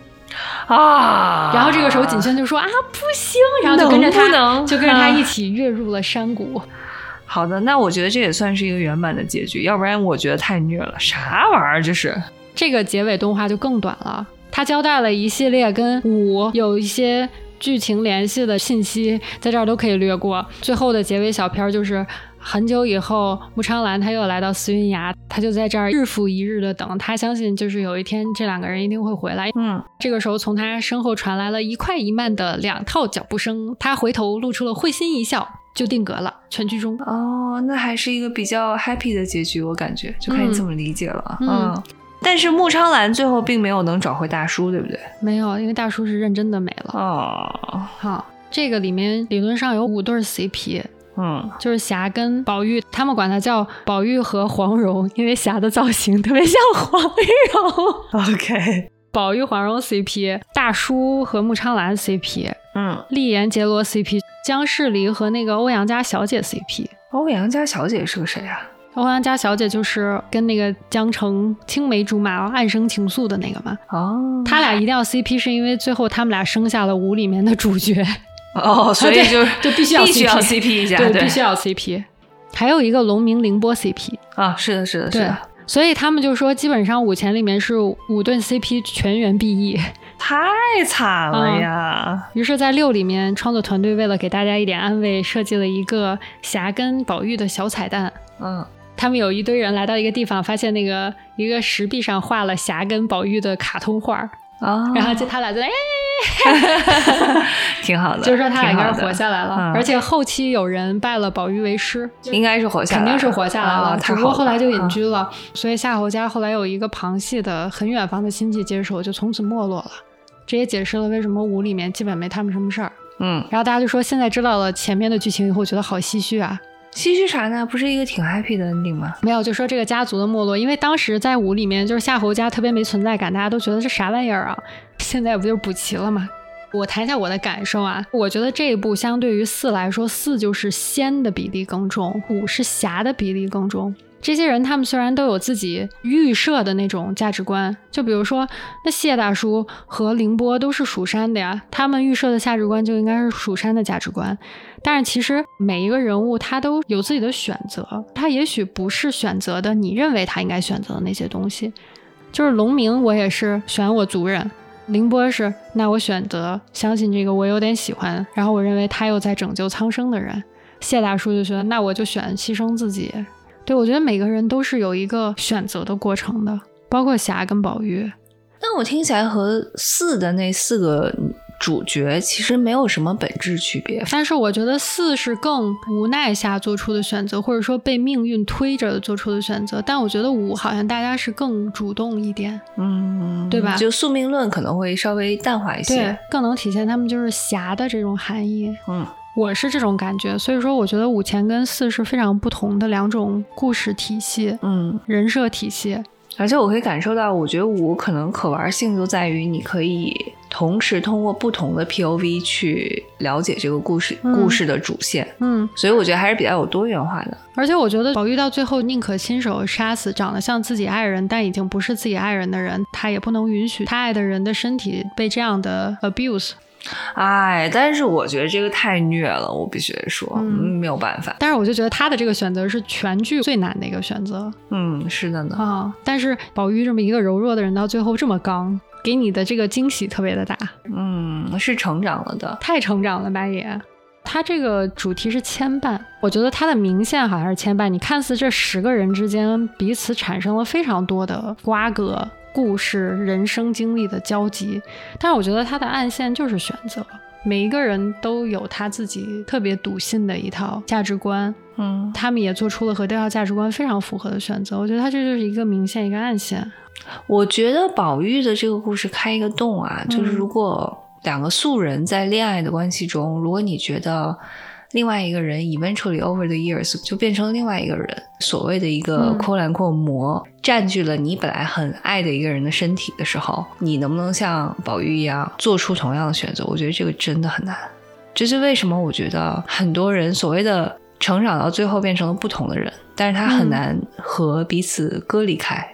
啊！然后这个时候锦轩就说啊，不行，然后就跟着他，就跟着他一起跃入了山谷。好的，那我觉得这也算是一个圆满的结局，要不然我觉得太虐了，啥玩意儿这是？这个结尾动画就更短了，他交代了一系列跟五有一些剧情联系的信息，在这儿都可以略过。最后的结尾小片就是很久以后，穆昌兰他又来到思云崖，他就在这儿日复一日的等，他相信就是有一天这两个人一定会回来。嗯，这个时候从他身后传来了一快一慢的两套脚步声，他回头露出了会心一笑。就定格了，全剧终。哦，那还是一个比较 happy 的结局，我感觉就看你怎么理解了。嗯嗯，但是穆昌兰最后并没有能找回大叔，对不对？没有，因为大叔是认真的没了。哦，好，这个里面理论上有五对儿 CP，嗯，就是霞跟宝玉，他们管他叫宝玉和黄蓉，因为霞的造型特别像黄蓉。OK，宝玉黄蓉 CP，大叔和穆昌兰 CP，嗯，丽妍杰罗 CP，姜世黎和那个欧阳家小姐 CP。欧阳家小姐是个谁啊？欧阳家小姐就是跟那个江澄青梅竹马、暗生情愫的那个嘛。哦，他俩一定要 CP，是因为最后他们俩生下了五里面的主角，哦，所以就就必须要必须要 CP 一下，对，对，必须要 CP。还有一个龙明凌波 CP，啊，是的，是的，是的，，所以他们就说，基本上五钱里面是五对 CP 全员 BE，。太惨了嗯呀！于是，在六里面，创作团队为了给大家一点安慰，设计了一个霞跟宝玉的小彩蛋。嗯，他们有一堆人来到一个地方，发现那个一个石壁上画了霞跟宝玉的卡通画儿，啊，然后就他俩在哎，挺好的，就是说他俩应该是活下来了。嗯而且后期有人拜了宝玉为师，应该是活下来了，肯定是活下来了，啊只不过后来就隐。居了。所以夏侯家后来有一个旁系的很远房的亲戚接手，就从此没落了。这也解释了为什么五里面基本没他们什么事儿。嗯，然后大家就说，现在知道了前面的剧情以后，觉得好唏嘘啊。唏嘘啥呢？不是一个挺 happy 的 ending 吗？没有，就说这个家族的没落，因为当时在五里面就是夏侯家特别没存在感，大家都觉得这啥玩意儿啊。现在不就补齐了吗？我谈一下我的感受啊，我觉得这一部相对于四来说，四就是仙的比例更重，五是侠的比例更重。这些人他们虽然都有自己预设的那种价值观，就比如说那谢大叔和凌波都是蜀山的呀，他们预设的价值观就应该是蜀山的价值观。但是其实每一个人物他都有自己的选择，他也许不是选择的你认为他应该选择的那些东西。就是龙明，我也是选我族人；凌波是那我选择相信这个我有点喜欢，然后我认为他又在拯救苍生的人。谢大叔就觉得那我就选牺牲自己。对我觉得每个人都是有一个选择的过程的，包括霞跟宝玉。但我听起来和四的那四个主角其实没有什么本质区别。但是我觉得四是更无奈下做出的选择，或者说被命运推着做出的选择。但我觉得五好像大家是更主动一点，嗯，对吧就宿命论可能会稍微淡化一些对些。，更能体现他们就是侠的这种含义。嗯，我是这种感觉，所以说我觉得五前跟四是非常不同的两种故事体系、嗯，人设体系。而且我可以感受到，我觉得五可能可玩性就在于你可以同时通过不同的 POV 去了解这个故事、嗯故事的主线，嗯，所以我觉得还是比较有多元化的。而且我觉得宝玉到最后宁可亲手杀死长得像自己爱人但已经不是自己爱人的人，他也不能允许他爱的人的身体被这样的 abuse。哎，但是我觉得这个太虐了，我必须得说，嗯嗯，没有办法。但是我就觉得他的这个选择是全剧最难的一个选择嗯，是的呢。啊。但是宝玉这么一个柔弱的人，到最后这么刚，给你的这个惊喜特别的大，嗯，是成长了的。太成长了吧也。他这个主题是牵绊，我觉得他的明线好像是牵绊。你看似这十个人之间彼此产生了非常多的瓜葛、故事、人生经历的交集，但是我觉得他的暗线就是选择。每一个人都有他自己特别笃信的一套价值观，嗯，他们也做出了和这套价值观非常符合的选择。我觉得他这就是一个明线，一个暗线。我觉得宝玉的这个故事开一个洞啊，就是嗯如果两个素人在恋爱的关系中，如果你觉得另外一个人 eventually over the years 就变成了另外一个人，所谓的一个嗯 quote unquote 魔占据了你本来很爱的一个人的身体的时候，你能不能像宝玉一样做出同样的选择？我觉得这个真的很难。这是为什么？我觉得很多人所谓的成长到最后变成了不同的人，但是他很嗯难和彼此割离开。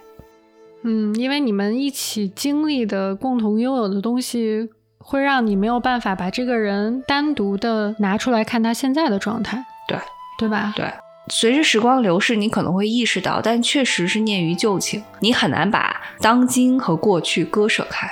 嗯，因为你们一起经历的、共同拥有的东西，会让你没有办法把这个人单独的拿出来看他现在的状态，对对吧？对，随着时光流逝，你可能会意识到，但确实是念于旧情，你很难把当今和过去割舍开。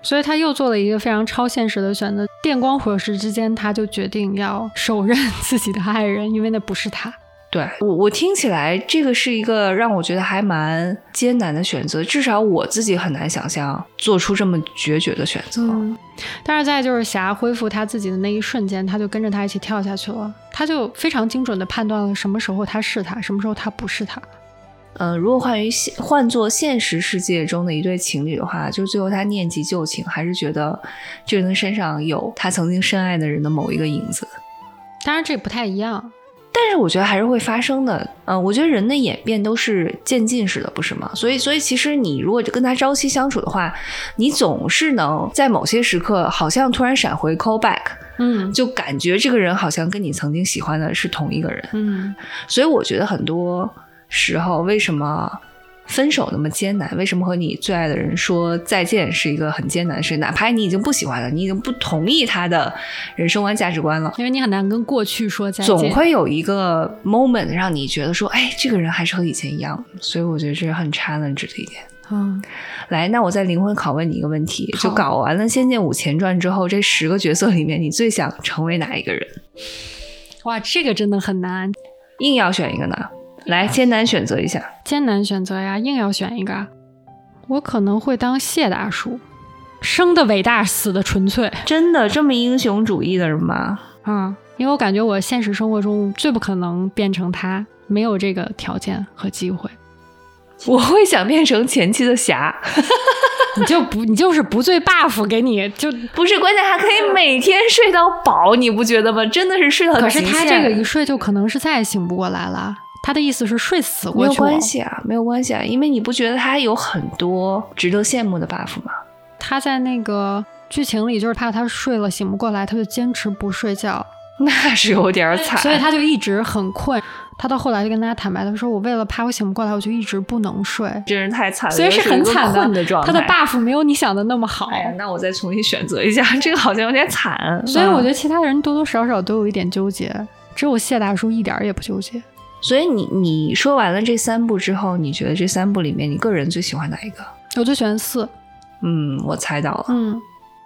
所以他又做了一个非常超现实的选择，电光火石之间，他就决定要手刃自己的爱人，因为那不是他。对我，我听起来这个是一个让我觉得还蛮艰难的选择，至少我自己很难想象做出这么决绝的选择。嗯，但是在就是霞恢复他自己的那一瞬间，他就跟着他一起跳下去了，他就非常精准的判断了什么时候他是他，什么时候他不是他。嗯，如果换于现换做现实世界中的一对情侣的话，就是最后他念及旧情，还是觉得这个人身上有他曾经深爱的人的某一个影子。当然这不太一样。但是我觉得还是会发生的，嗯，我觉得人的演变都是渐进式的，不是吗？所以，所以其实你如果跟他朝夕相处的话，你总是能在某些时刻，好像突然闪回 call back，嗯就感觉这个人好像跟你曾经喜欢的是同一个人。嗯所以我觉得很多时候，为什么分手那么艰难？为什么和你最爱的人说再见是一个很艰难的事？哪怕你已经不喜欢了，你已经不同意他的人生观、价值观了。因为你很难跟过去说再见。总会有一个 moment 让你觉得说，哎，这个人还是和以前一样，所以我觉得这是很 challenge 的一点。嗯来，那我再灵魂拷问你一个问题：就搞完了《仙剑五前传》之后，这十个角色里面，你最想成为哪一个人？哇，这个真的很难，硬要选一个呢？来，艰难选择一下。艰难选择呀，硬要选一个，我可能会当谢大叔，生的伟大，死的纯粹真的这么英雄主义的人吗？啊、因为我感觉我现实生活中最不可能变成他，没有这个条件和机会。我会想变成前期的侠，你就不，你就是不醉 buff 给你就，不是关键还可以每天睡到饱，你不觉得吗？真的是睡到可是他这个一睡就可能是再也醒不过来了。他的意思是睡死过去没有。关系啊，没有关系啊，因为你不觉得他有很多值得羡慕的 buff 吗？他在那个剧情里就是怕他睡了醒不过来，他就坚持不睡觉，那是有点惨，所以他就一直很困。他到后来就跟大家坦白，他说我为了怕我醒不过来，我就一直不能睡，真是太惨了，所以是很惨的。他的 buff 没有你想的那么好。哎呀，那我再重新选择一下，这个好像有点惨。所以我觉得，得其他人多多少少都有一点纠结，只有谢大叔一点儿也不纠结。所以你你说完了这三部之后，你觉得这三部里面你个人最喜欢哪一个？我最喜欢四，嗯，我猜到了。嗯，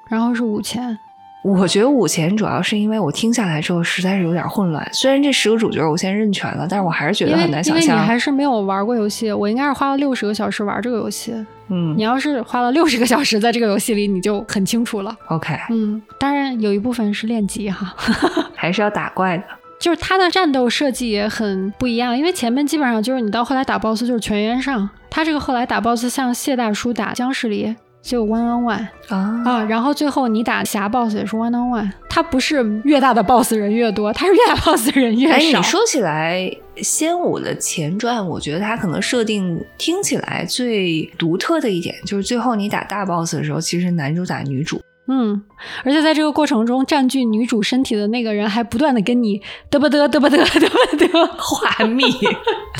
然后是五钱，我觉得五前主要是因为我听下来之后实在是有点混乱。虽然这十个主角我先认全了，但是我还是觉得很难想象你。还是没有玩过游戏，我应该是花了六十个小时玩这个游戏。嗯你要是花了六十个小时在这个游戏里，你就很清楚了。，OK，嗯，当然有一部分是练级哈，还是要打怪的。就是它的战斗设计也很不一样，因为前面基本上就是你到后来打 BOSS 就是全员上，他这个后来打 BOSS 像谢大叔打僵尸里就 one on one 啊啊，然后最后你打侠 BOSS 也是 one on one，他不是越大的 BOSS 人越多，他是越大 BOSS 人越哎，少。你说起来，仙武的前传，我觉得它可能设定听起来最独特的一点，就是最后你打大 boss 的时候，其实男主打女主。嗯，而且在这个过程中，占据女主身体的那个人还不断的跟你嘚吧嘚嘚吧嘚嘚吧嘚，话 密，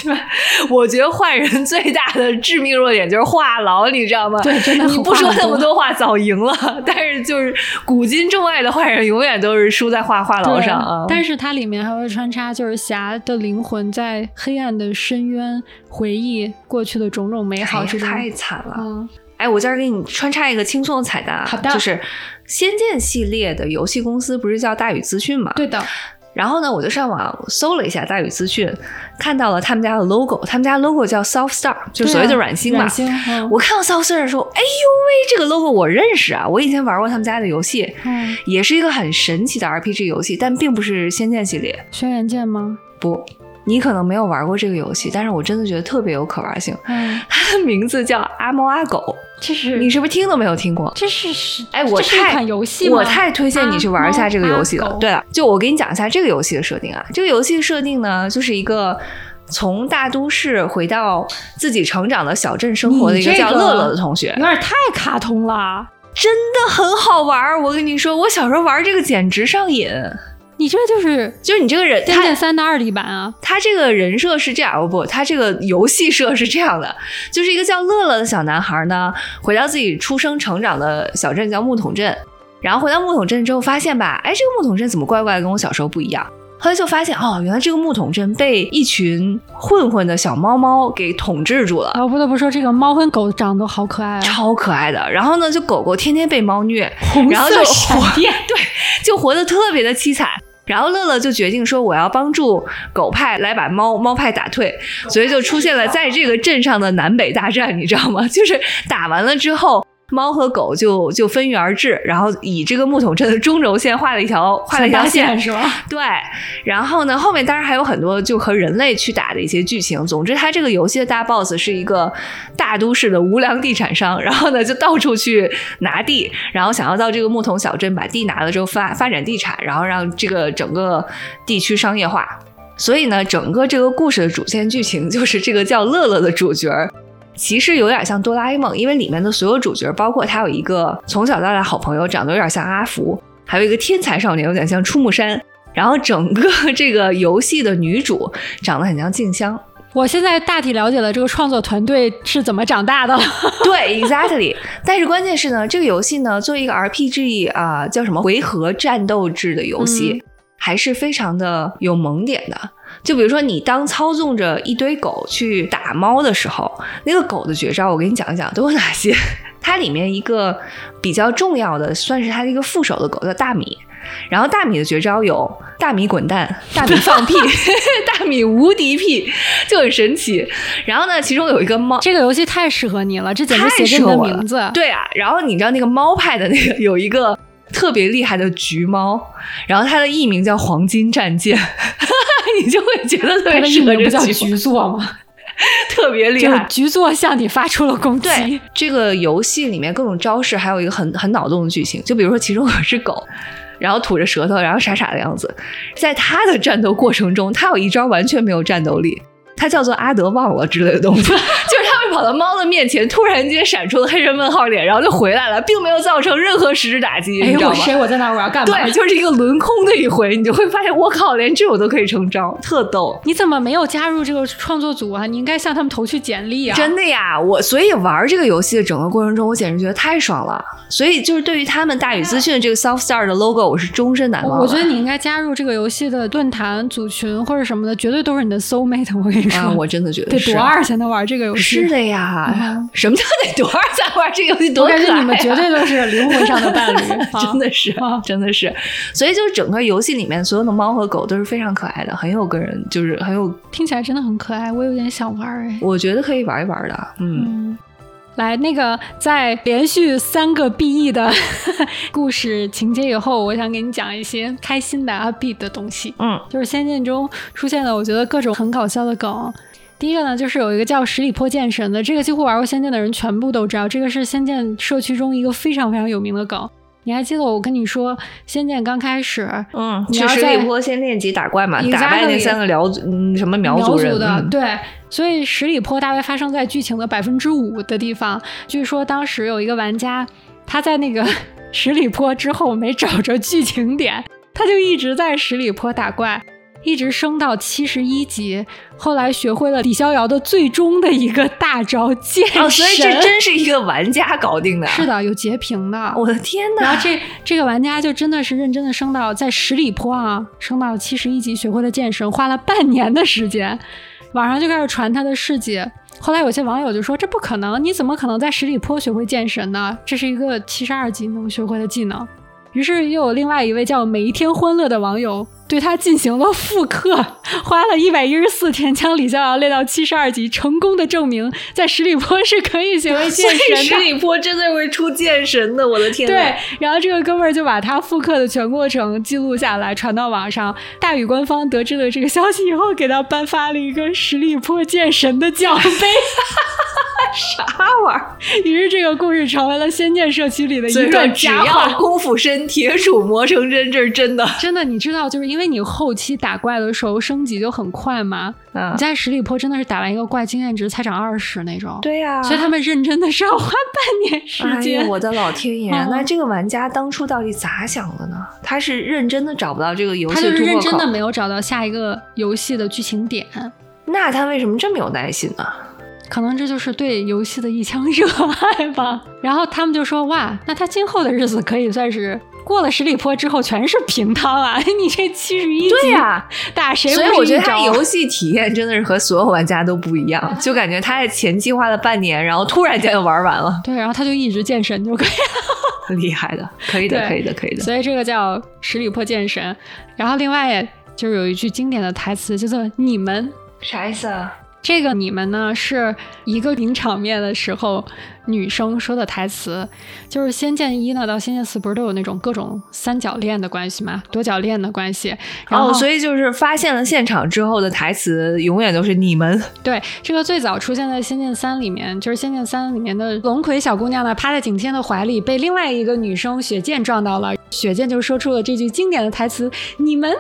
对吧？我觉得坏人最大的致命弱点就是话痨，你知道吗？对真的你不说那么多多话早赢了，但是就是古今中外的坏人永远都是输在话话痨上啊。但是它里面还会穿插，就是侠的灵魂在黑暗的深渊回忆过去的种种美好哎呀之中。太惨了。嗯，哎，我这儿给你穿插一个轻松的彩蛋啊，好的就是《仙剑》系列的游戏公司不是叫大宇资讯嘛？对的，然后呢，我就上网搜了一下大宇资讯，看到了他们家的 logo，他们家 logo 叫 Soft Star，就所谓的软星嘛。软星，嗯我看到 Soft Star 的时候，哎呦喂，这个 logo 我认识啊！我以前玩过他们家的游戏，嗯，也是一个很神奇的 RPG 游戏，但并不是仙剑系列。轩辕剑吗？不，你可能没有玩过这个游戏，但是我真的觉得特别有可玩性。嗯，它的名字叫阿猫阿狗，这是你是不是听都没有听过？这是是哎，我这是款游戏我太推荐你去玩一下这个游戏了。对了，就我给你讲一下这个游戏的设定啊。这个游戏设定呢，就是一个从大都市回到自己成长的小镇生活的一个叫乐乐的同学，有点太卡通了。真的很好玩。我跟你说，我小时候玩这个简直上瘾。你这就是就是你这个人，《仙他剑三》的二 D 版啊！他这个人设是这样，哦不，他这个游戏设是这样的，就是一个叫乐乐的小男孩呢，回到自己出生成长的小镇叫木桶镇，然后回到木桶镇之后，发现吧，哎，这个木桶镇怎么怪怪的，跟我小时候不一样。后来就发现，哦，原来这个木桶镇被一群混混的小猫猫给统治住了。啊，我不得不说，这个猫跟狗长得都好可爱啊！超可爱的，然后呢，就狗狗天天被猫虐，红然后就活电，对，就活得特别的凄惨。然后乐乐就决定说，我要帮助狗派来把猫猫派打退，所以就出现了在这个镇上的南北大战，你知道吗？就是打完了之后。猫和狗就就分鱼而治，然后以这个木桶镇的中轴线画了一条画了一条线，是吗？对。然后呢，后面当然还有很多就和人类去打的一些剧情。总之，它这个游戏的大 boss 是一个大都市的无良地产商，然后呢就到处去拿地，然后想要到这个木桶小镇把地拿了之后发发展地产，然后让这个整个地区商业化。所以呢，整个这个故事的主线剧情就是这个叫乐乐的主角。其实有点像哆啦 A 梦，因为里面的所有主角，包括他有一个从小到大好朋友，长得有点像阿福，还有一个天才少年，有点像出木山。然后整个这个游戏的女主长得很像静香。我现在大体了解了这个创作团队是怎么长大的。对，exactly。但是关键是呢，这个游戏呢，作为一个 RPG 啊，叫什么回合战斗制的游戏，还是非常的有萌点的。就比如说，你当操纵着一堆狗去打猫的时候，那个狗的绝招，我给你讲一讲都有哪些。它里面一个比较重要的，算是它的一个副手的狗叫大米。然后大米的绝招有大米滚蛋、大米放屁、大米无敌屁，就很神奇。然后呢，其中有一个猫，这个游戏太适合你了，这简直写着你的名字。对啊，然后你知道那个猫派的那个有一个特别厉害的橘猫，然后它的艺名叫黄金战舰。你就会觉得特别适合这叫橘座吗？特别厉害，局座向你发出了攻击。对，这个游戏里面各种招式，还有一个很很脑洞的剧情。就比如说，其中有只狗，然后吐着舌头，然后傻傻的样子。在它的战斗过程中，它有一招完全没有战斗力。它叫做阿德忘了之类的东西，就跑到猫的面前，突然间闪出了黑人问号脸，然后就回来了，并没有造成任何实质打击。哎，我谁？我在哪？我要干嘛？对，就是一个轮空的一回，你就会发现，我靠，连这我都可以成招，特逗。你怎么没有加入这个创作组啊？你应该向他们投去简历啊！真的呀，我所以玩这个游戏的整个过程中，我简直觉得太爽了。所以就是对于他们大宇资讯这个 Soft Star 的 logo，我是终身难忘。我觉得你应该加入这个游戏的论坛组群或者什么的，绝对都是你的 soul mate。我跟你说，我真的觉得。得多二才能玩这个游戏？是的呀，什么叫得多少才玩这个游戏？多感觉！你们绝对都是灵魂上的伴侣，真的是，真的是。所以就是整个游戏里面所有的猫和狗都是非常可爱的，很有个人，就是很有，听起来真的很可爱。我有点想玩哎，我觉得可以玩一玩的。嗯，来，那个在连续三个 BE 的 故事情节以后，我想给你讲一些开心的阿 B 的东西。嗯，就是《仙剑》中出现的，我觉得各种很搞笑的梗。第一个呢，就是有一个叫十里坡剑神的，这个几乎玩过《仙剑》的人全部都知道，这个是《仙剑》社区中一个非常非常有名的梗。你还记得我跟你说，《仙剑》刚开始，嗯，去十里坡先练级打怪嘛，打败那三个辽嗯什么苗族人的，对。所以十里坡大概发生在剧情的百分之五的地方。据说当时有一个玩家，他在那个十里坡之后没找着剧情点，他就一直在十里坡打怪。一直升到七十一级，后来学会了李逍遥的最终的一个大招剑神。哦，所以这真是一个玩家搞定的。是的，有截屏的。我的天哪！然后这这个玩家就真的是认真的升到在十里坡啊，升到七十一级，学会了剑神，花了半年的时间。网上就开始传他的事迹。后来有些网友就说：“这不可能，你怎么可能在十里坡学会剑神呢？这是一个七十二级能学会的技能。”于是又有另外一位叫每一天欢乐的网友。对他进行了复刻，花了一百一十四天将李逍遥练到七十二级，成功的证明在十里坡是可以学会剑神的。十里坡真的会出剑神的，我的天！对，然后这个哥们儿就把他复刻的全过程记录下来，传到网上。大宇官方得知了这个消息以后，给他颁发了一个十里坡剑神的奖杯。啥玩意儿？于是这个故事成为了仙剑社区里的一段佳话。功夫深，铁杵磨成针，这是真的。真的，你知道，就是因为你后期打怪的时候升级就很快嘛。嗯，你在十里坡真的是打完一个怪，经验值才涨二十那种。对呀，所以他们认真的是要花半年时间。哎我的老天爷！那这个玩家当初到底咋想的呢？他是认真的找不到这个游戏，他就是认真的没有找到下一个游戏的剧情点。那他为什么这么有耐心呢？可能这就是对游戏的一腔热爱吧。然后他们就说：“哇，那他今后的日子可以算是过了十里坡之后全是平汤啊！你这七十一对呀、打谁不所以我觉得他游戏体验真的是和所有玩家都不一样，就感觉他在前计划了半年，然后突然间就玩完了，对，然后他就一直健身就可以了。厉害的，可以的，可以的，可以的。所以这个叫十里坡健身。然后另外就是有一句经典的台词叫做“你们”，啥意思啊？这个“你们”呢是一个名场面的时候女生说的台词，就是《仙剑一》呢到《仙剑四》不是都有那种各种三角恋的关系嘛，多角恋的关系。然后、哦，所以就是发现了现场之后的台词永远都是你们。对，这个最早出现在《仙剑三》里面，就是《仙剑三》里面的龙葵小姑娘呢，趴在景天的怀里，被另外一个女生雪见撞到了，雪见就说出了这句经典的台词：“你们。”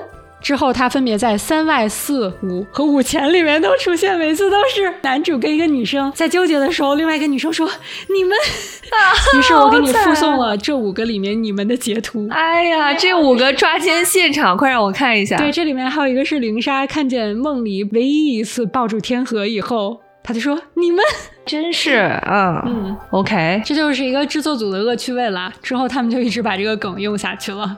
之后，他分别在三外、四五和五前里面都出现，每次都是男主跟一个女生在纠结的时候，另外一个女生说：“你们。”啊于是我给你附送了这五个里面你们的截图。哎呀，这五个抓奸现场，快让我看一下。对，这里面还有一个是灵莎看见梦里唯一一次抱住天河以后，她就说：“你们。”真是，嗯嗯，，OK，这就是一个制作组的恶趣味啦。之后他们就一直把这个梗用下去了。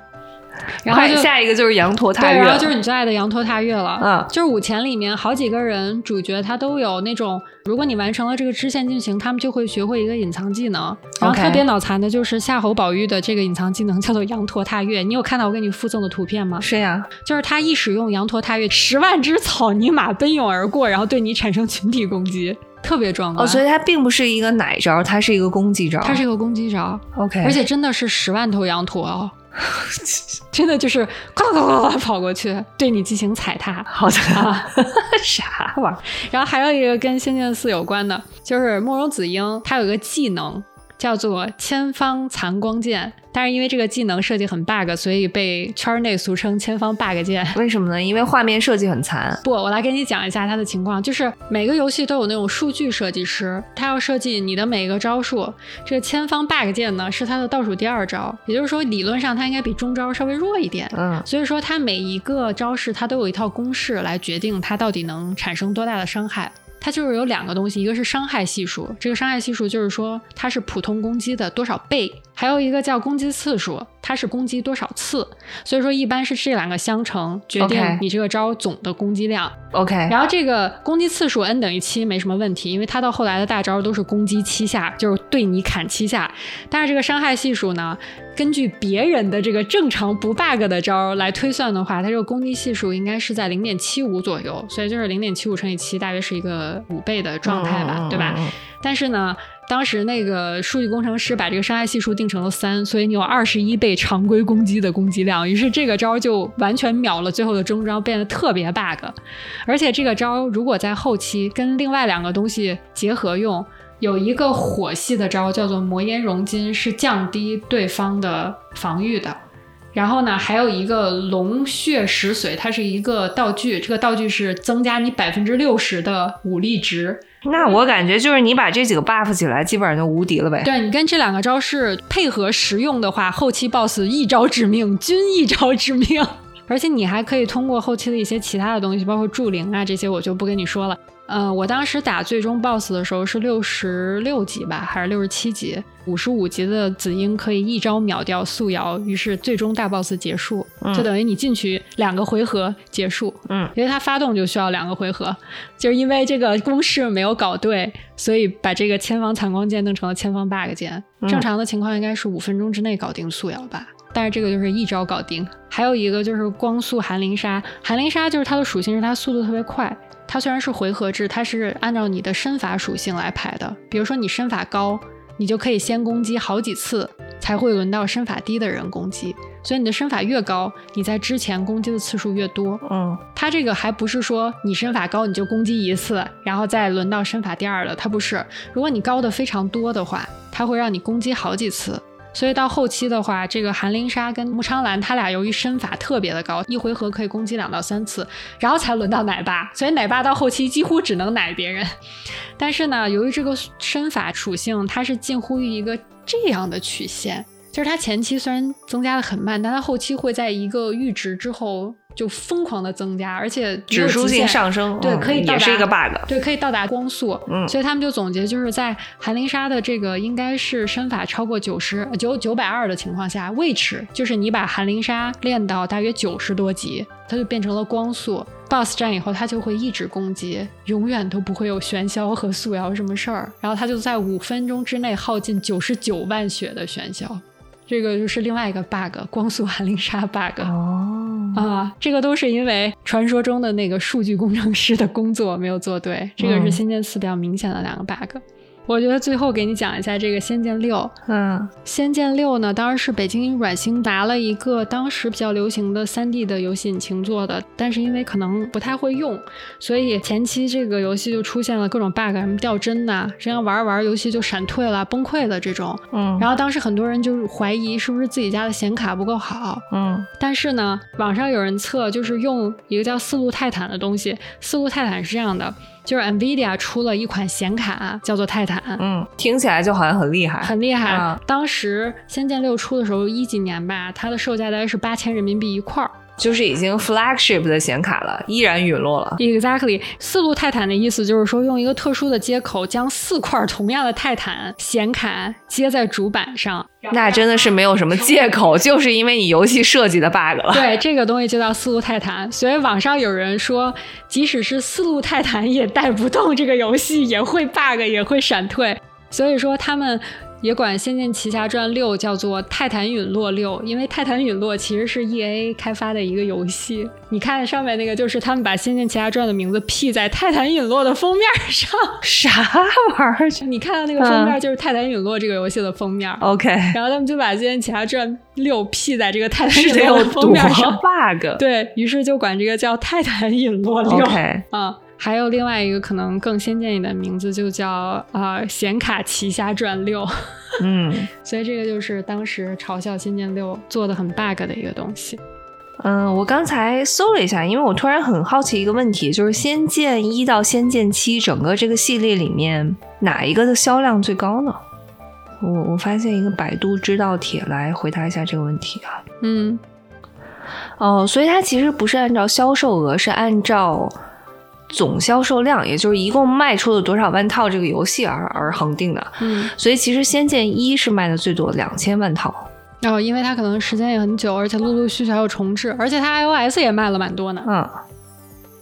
然后就下一个就是羊驼踏对，月，然后就是你最爱的羊驼踏月了。嗯就是五前里面好几个人主角他都有那种，如果你完成了这个支线进行，他们就会学会一个隐藏技能。然后特别脑残的就是夏侯宝玉的这个隐藏技能叫做羊驼踏月。你有看到我给你附赠的图片吗？是呀，就是他一使用羊驼踏月，十万只草泥马奔涌而过，然后对你产生群体攻击，特别壮观。哦，所以它并不是一个奶招，它是一个攻击招，它是一个攻击招。OK，而且真的是十万头羊驼哦，真的就是呱呱呱呱呱跑过去对你进行踩踏。好的，啊 啥玩意儿？然后还有一个跟《仙剑四》有关的，就是慕容子英，她有一个技能叫做千方残光剑，但是因为这个技能设计很 bug，所以被圈内俗称千方 bug 剑。为什么呢？因为画面设计很残。不，我来给你讲一下它的情况。就是每个游戏都有那种数据设计师，他要设计你的每一个招数。这个千方 bug 剑呢是它的倒数第二招，也就是说理论上它应该比中招稍微弱一点。嗯所以说，它每一个招式它都有一套公式来决定它到底能产生多大的伤害。它就是有两个东西，一个是伤害系数，这个伤害系数就是说它是普通攻击的多少倍，还有一个叫攻击次数，它是攻击多少次。所以说，一般是这两个相乘决定你这个招总的攻击量。，OK，然后这个攻击次数 n 等于七没什么问题，因为它到后来的大招都是攻击七下，就是对你砍七下。但是这个伤害系数呢，根据别人的这个正常不 bug 的招来推算的话，它这个攻击系数应该是在零点七五左右，所以就是零点七五乘以七，大约是一个五倍的状态吧，嗯对吧？？但是呢，当时那个数据工程师把这个伤害系数定成了三，所以你有二十一倍常规攻击的攻击量，于是这个招就完全秒了最后的终招，变得特别 bug。而且这个招如果在后期跟另外两个东西结合用，有一个火系的招叫做魔烟熔金，是降低对方的防御的。然后呢，还有一个龙血石髓，它是一个道具，这个道具是增加你百分之六十的武力值。那我感觉就是你把这几个 buff 起来，基本上就无敌了呗。对你跟这两个招式配合使用的话，后期 BOSS 一招致命，均一招致命。而且你还可以通过后期的一些其他的东西，包括助灵啊这些，我就不跟你说了。呃，我当时打最终 BOSS 的时候是六十六级吧，还是六十七级？五十五级的紫英可以一招秒掉素瑶，于是最终大 BOSS 结束，就等于你进去两个回合结束。嗯，因为它发动就需要两个回合，就是因为这个公式没有搞对，所以把这个千方残光剑弄成了千方 bug 剑。嗯正常的情况应该是五分钟之内搞定素瑶吧。但是这个就是一招搞定，还有一个就是光速寒灵杀，寒灵杀就是它的属性是它速度特别快，它虽然是回合制，它是按照你的身法属性来排的。比如说你身法高，你就可以先攻击好几次，才会轮到身法低的人攻击。所以你的身法越高，你在之前攻击的次数越多。嗯它这个还不是说你身法高你就攻击一次，然后再轮到身法第二的，它不是。如果你高的非常多的话，它会让你攻击好几次。所以到后期的话，这个韩灵莎跟穆昌兰，他俩由于身法特别的高，一回合可以攻击两到三次，然后才轮到奶爸。所以奶爸到后期几乎只能奶别人。但是呢，由于这个身法属性，它是近乎于一个这样的曲线，就是它前期虽然增加的很慢，但它后期会在一个阈值之后就疯狂的增加，而且指数性上升，对，可以也是一个 bug，对，可以到达光速。嗯，所以他们就总结，就是在韩灵莎的这个应该是身法超过九十九九百二的情况下，位置就是你把韩灵莎练到大约九十多级，它就变成了光速。BOSS 战以后，它就会一直攻击，永远都不会有玄霄和素瑶什么事儿。然后它就在五分钟之内耗尽九十九万血的玄霄。这个就是另外一个 bug，光速寒灵杀 bug 哦。啊，这个都是因为传说中的那个数据工程师的工作没有做对，这个是仙剑四比较明显的两个 bug。我觉得最后给你讲一下这个《仙剑六》。嗯，《仙剑六》呢，当然是北京软星拿了一个当时比较流行的三 D 的游戏引擎做的，但是因为可能不太会用，所以前期这个游戏就出现了各种 bug，什么掉帧呐，这样玩玩游戏就闪退了、崩溃了这种。嗯，然后当时很多人就怀疑是不是自己家的显卡不够好。嗯，但是呢，网上有人测，就是用一个叫四路泰坦的东西。四路泰坦是这样的。就是 NVIDIA 出了一款显卡，叫做泰坦。嗯，听起来就好像很厉害，很厉害。当时《仙剑六》出的时候，一几年吧，它的售价大概是八千人民币一块儿。就是已经 flagship 的显卡了，依然陨落了。Exactly，四路泰坦的意思就是说，用一个特殊的接口将四块同样的泰坦显卡接在主板上。那真的是没有什么借口，就是因为你游戏设计的 bug 了。对，这个东西就叫四路泰坦。所以网上有人说，即使是四路泰坦也带不动这个游戏，也会 bug，也会闪退。所以说他们。也管《仙剑奇侠传六》叫做《泰坦陨落六》，因为《泰坦陨落》其实是 E A 开发的一个游戏。你看上面那个，就是他们把《仙剑奇侠传》的名字 P 在《泰坦陨落》的封面上，啥玩意儿？你看到那个封面就是《泰坦陨落》这个游戏的封面。OK，然后他们就把《仙剑奇侠传六》P 在这个《泰坦陨落》的封面上，bug。对于是就管这个叫《泰坦陨落六》。OK，啊。还有另外一个可能更先见一点的名字，就叫啊《显卡奇侠传六》。嗯，所以这个就是当时嘲笑《仙剑六》做的很 bug 的一个东西。嗯，我刚才搜了一下，因为我突然很好奇一个问题，就是《仙剑一》到《仙剑七》整个这个系列里面，哪一个的销量最高呢？我我发现一个百度知道帖来回答一下这个问题啊。嗯，哦，所以它其实不是按照销售额，是按照。总销售量，也就是一共卖出了多少万套这个游戏而而恒定的。嗯，所以其实《仙剑一》是卖的最多，两千万套。哦，因为它可能时间也很久，而且陆陆续续还有重置，而且它 iOS 也卖了蛮多呢。嗯，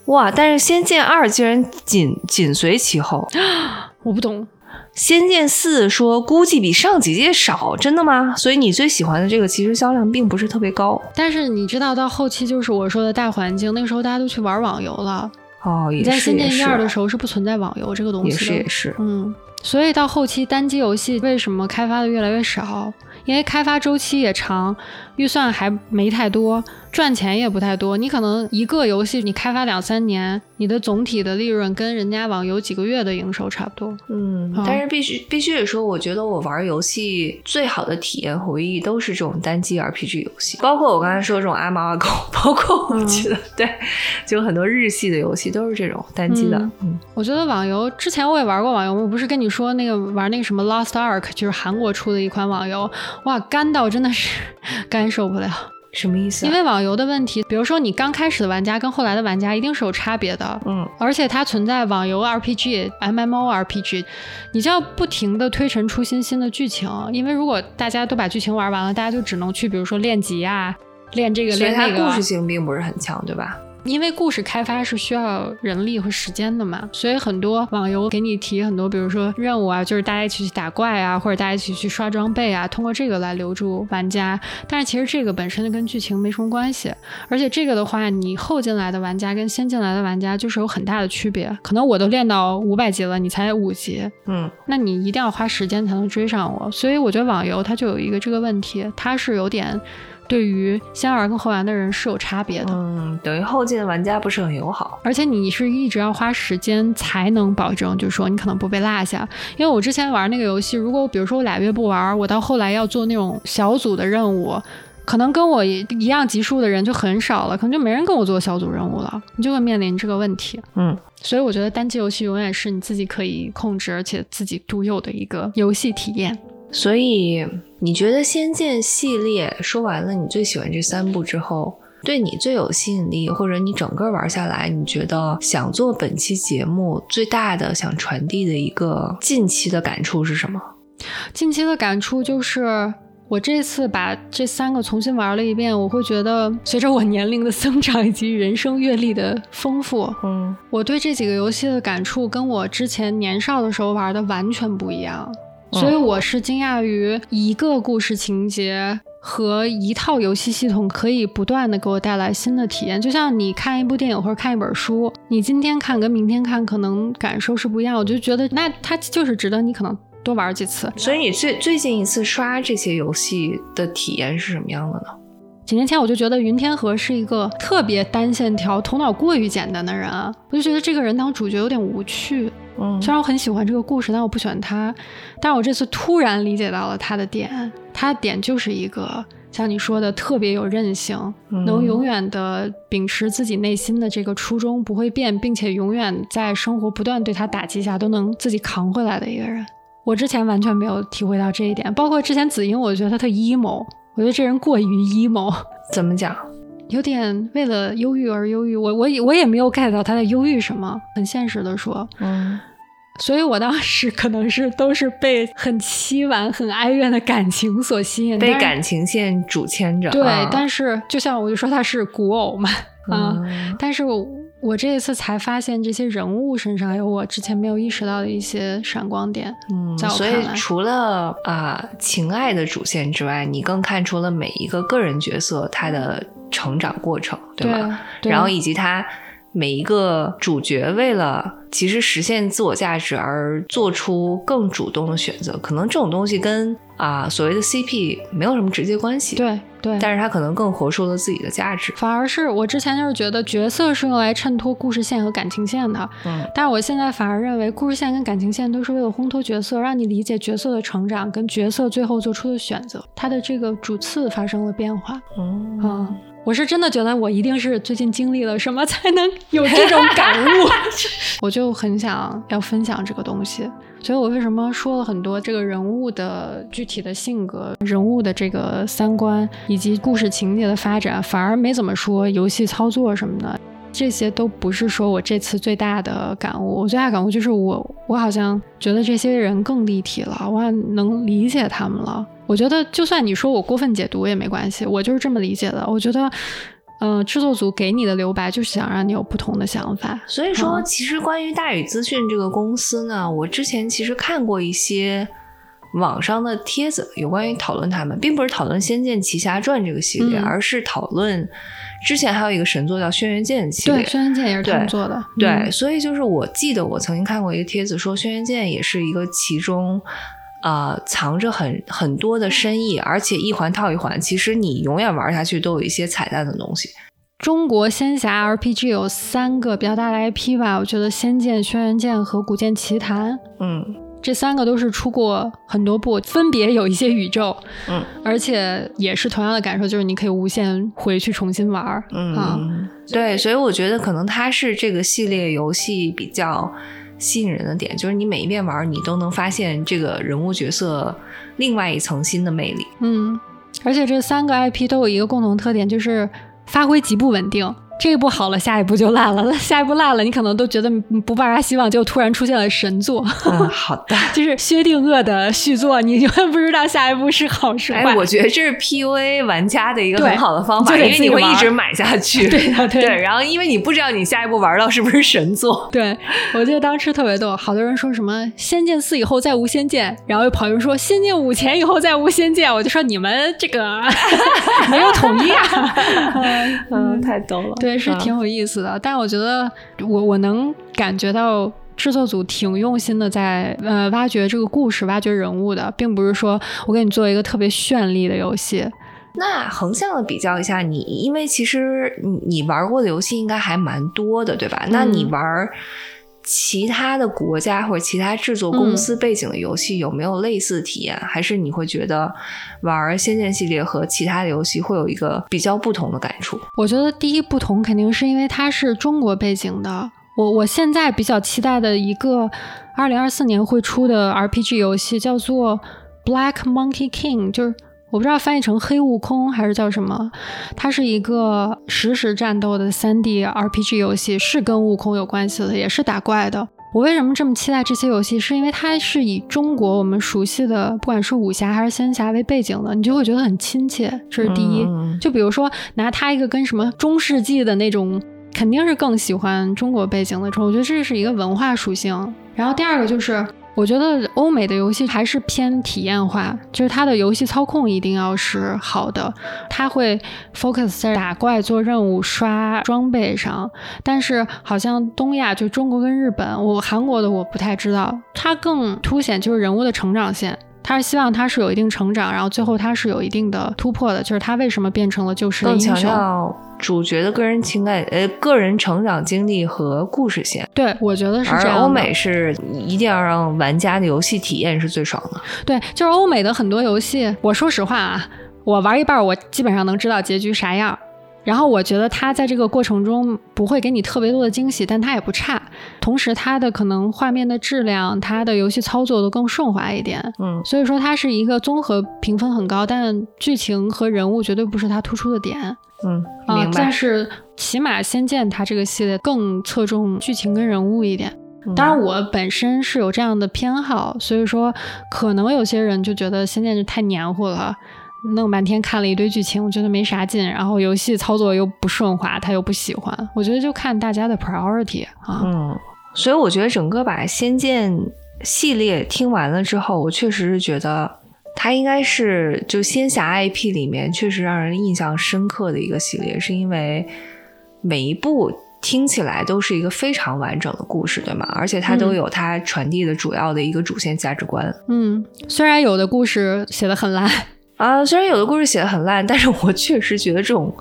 哇！但是《仙剑二》竟然紧紧随其后。我不懂，《仙剑四》说估计比上几届少，真的吗？所以你最喜欢的这个其实销量并不是特别高。但是你知道，到后期就是我说的大环境，那个时候大家都去玩网游了。哦，你在《仙剑一二》的时候是不存在网游这个东西的，也是也是，嗯，所以到后期单机游戏为什么开发的越来越少？因为开发周期也长，预算还没太多。赚钱也不太多，你可能一个游戏你开发两三年，你的总体的利润跟人家网游几个月的营收差不多。嗯，但是必须必须得说，我觉得我玩游戏最好的体验回忆都是这种单机 RPG 游戏，包括我刚才说这种阿猫阿狗，包括我觉得对，就很多日系的游戏都是这种单机的。嗯，我觉得网游之前我也玩过网游，我不是跟你说那个玩那个什么 Lost Ark，就是韩国出的一款网游，哇，干到真的是 干受不了。什么意思？因为网游的问题，比如说你刚开始的玩家跟后来的玩家一定是有差别的，嗯，而且它存在网游 RPG、MMO RPG，你就要不停的推陈出新新的剧情，因为如果大家都把剧情玩完了，大家就只能去比如说练级啊，练这个练那个，故事性并不是很强，对吧？因为故事开发是需要人力和时间的嘛，所以很多网游给你提很多，比如说任务啊，就是大家一起去打怪啊，或者大家一起去刷装备啊，通过这个来留住玩家。但是其实这个本身就跟剧情没什么关系，而且这个的话，你后进来的玩家跟先进来的玩家就是有很大的区别。可能我都练到五百级了，你才五级，嗯，那你一定要花时间才能追上我。所以我觉得网游它就有一个这个问题，它是有点。对于先玩跟后玩的人是有差别的，嗯，等于后进的玩家不是很友好，而且你是一直要花时间才能保证，就是说你可能不被落下。因为我之前玩那个游戏，如果比如说我俩月不玩，我到后来要做那种小组的任务，可能跟我一样级数的人就很少了，可能就没人跟我做小组任务了，你就会面临这个问题。嗯，所以我觉得单机游戏永远是你自己可以控制，而且自己独有的一个游戏体验。所以你觉得《仙剑》系列说完了，你最喜欢这三部之后，对你最有吸引力，或者你整个玩下来，你觉得想做本期节目最大的想传递的一个近期的感触是什么？近期的感触就是，我这次把这三个重新玩了一遍，我会觉得随着我年龄的增长以及人生阅历的丰富，嗯，我对这几个游戏的感触跟我之前年少的时候玩的完全不一样，所以我是惊讶于一个故事情节和一套游戏系统可以不断的给我带来新的体验。就像你看一部电影或者看一本书，你今天看跟明天看可能感受是不一样，我就觉得那它就是值得你可能。多玩几次，所以你最最近一次刷这些游戏的体验是什么样的呢？几年前我就觉得云天河是一个特别单线条、头脑过于简单的人啊，我就觉得这个人当主角有点无趣。嗯，虽然我很喜欢这个故事，但我不喜欢他。但是我这次突然理解到了他的点，他的点就是一个像你说的特别有韧性，能永远的秉持自己内心的这个初衷不会变，并且永远在生活不断对他打击下都能自己扛回来的一个人。我之前完全没有体会到这一点，包括之前子英，我觉得他特 emo，我觉得这人过于 emo。怎么讲？有点为了忧郁而忧郁。我我我也没有 get 到他在忧郁什么。很现实的说，嗯，所以我当时可能是都是被很凄婉、很哀怨的感情所吸引，被感情线主牵着。对，但是就像我就说他是古偶嘛，啊，但是我。我这一次才发现，这些人物身上有我之前没有意识到的一些闪光点。嗯，所以除了啊情爱的主线之外，你更看出了每一个个人角色他的成长过程，对吧？然后以及他每一个主角为了其实实现自我价值而做出更主动的选择，可能这种东西跟。啊，所谓的 CP 没有什么直接关系，对对，但是他可能更活出了自己的价值。反而是我之前就是觉得角色是用来衬托故事线和感情线的，嗯，但是我现在反而认为故事线跟感情线都是为了烘托角色，让你理解角色的成长跟角色最后做出的选择，他的这个主次发生了变化。嗯，我是真的觉得我一定是最近经历了什么才能有这种感悟 我就很想要分享这个东西。所以我为什么说了很多这个人物的具体的性格、人物的这个三观以及故事情节的发展，反而没怎么说游戏操作什么的，这些都不是说我这次最大的感悟。我最大感悟就是我，我好像觉得这些人更立体了，我能理解他们了。我觉得就算你说我过分解读也没关系，我就是这么理解的。我觉得。嗯，制作组给你的留白就是想让你有不同的想法。所以说，其实关于大宇资讯这个公司呢，我之前其实看过一些网上的帖子，有关于讨论他们，并不是讨论《仙剑奇侠传》这个系列，而是讨论之前还有一个神作叫《轩辕剑》系列。对，《轩辕剑》也是他们做的。对，所以就是我记得我曾经看过一个帖子，说《轩辕剑》也是一个其中。呃，藏着很很多的深意，而且一环套一环，其实你永远玩下去都有一些彩蛋的东西。中国仙侠 RPG 有三个比较大的 IP 吧，我觉得《仙剑》《轩辕剑》和《古剑奇谭》，嗯，这三个都是出过很多部，分别有一些宇宙，嗯，而且也是同样的感受，就是你可以无限回去重新玩，嗯，对，所以我觉得可能它是这个系列游戏比较。吸引人的点就是你每一遍玩，你都能发现这个人物角色另外一层新的魅力。嗯，而且这三个 IP 都有一个共同特点，就是发挥极不稳定。这一部好了，下一步就烂了；下一步烂了，你可能都觉得不抱啥希望，就突然出现了神作。嗯，好的，就是薛定谔的续作，你永远不知道下一步是好是坏。哎，我觉得这是 PUA 玩家的一个很好的方法，因为你会一直买下去。对的，对。然后，因为你不知道你下一步玩到是不是神作。对，我记得当时特别逗，好多人说什么《仙剑四》以后再无《仙剑》，然后又跑人说《仙剑五》前以后再无《仙剑》，我就说你们这个 没有统一啊。嗯，太逗了。对，是挺有意思的，但我觉得我我能感觉到制作组挺用心的，在呃挖掘这个故事、挖掘人物的，并不是说我给你做一个特别绚丽的游戏。那横向的比较一下，你因为其实你你玩过的游戏应该还蛮多的，对吧？那你玩。其他的国家或者其他制作公司背景的游戏有没有类似体验？还是你会觉得玩《仙剑》系列和其他的游戏会有一个比较不同的感触？我觉得第一不同肯定是因为它是中国背景的。我我现在比较期待的一个二零二四年会出的 RPG 游戏叫做《Black Monkey King》，就是。我不知道翻译成黑悟空还是叫什么，它是一个实时战斗的 3D RPG 游戏，是跟悟空有关系的，也是打怪的。我为什么这么期待这些游戏？是因为它是以中国我们熟悉的，不管是武侠还是仙侠为背景的，你就会觉得很亲切。这是第一。就比如说拿它一个跟什么中世纪的那种，肯定是更喜欢中国背景的。我觉得这是一个文化属性。然后第二个就是。我觉得欧美的游戏还是偏体验化，就是它的游戏操控一定要是好的，它会 focus 在打怪、做任务、刷装备上。但是好像东亚就中国跟日本，我韩国的我不太知道，它更凸显就是人物的成长线。他是希望他是有一定成长，然后最后他是有一定的突破的，就是他为什么变成了救世的英雄？更强调主角的个人情感，呃，个人成长经历和故事线。对，我觉得是这样。欧美是一定要让玩家的游戏体验是最爽的。对，就是欧美的很多游戏，我说实话啊，我玩一半，我基本上能知道结局啥样。然后我觉得它在这个过程中不会给你特别多的惊喜，但它也不差。同时，它的可能画面的质量、它的游戏操作都更顺滑一点。嗯，所以说它是一个综合评分很高，但剧情和人物绝对不是它突出的点。嗯，明白。但是起码《仙剑》它这个系列更侧重剧情跟人物一点。当然，我本身是有这样的偏好，所以说可能有些人就觉得《仙剑》就太黏糊了。弄半天看了一堆剧情，我觉得没啥劲，然后游戏操作又不顺滑，他又不喜欢。我觉得就看大家的 priority 啊。嗯，所以我觉得整个把《仙剑》系列听完了之后，我确实是觉得它应该是就仙侠 IP 里面确实让人印象深刻的一个系列，是因为每一部听起来都是一个非常完整的故事，对吗？而且它都有它传递的主要的一个主线价值观。嗯，虽然有的故事写的很烂。啊，虽然有的故事写的很烂，但是我确实觉得这种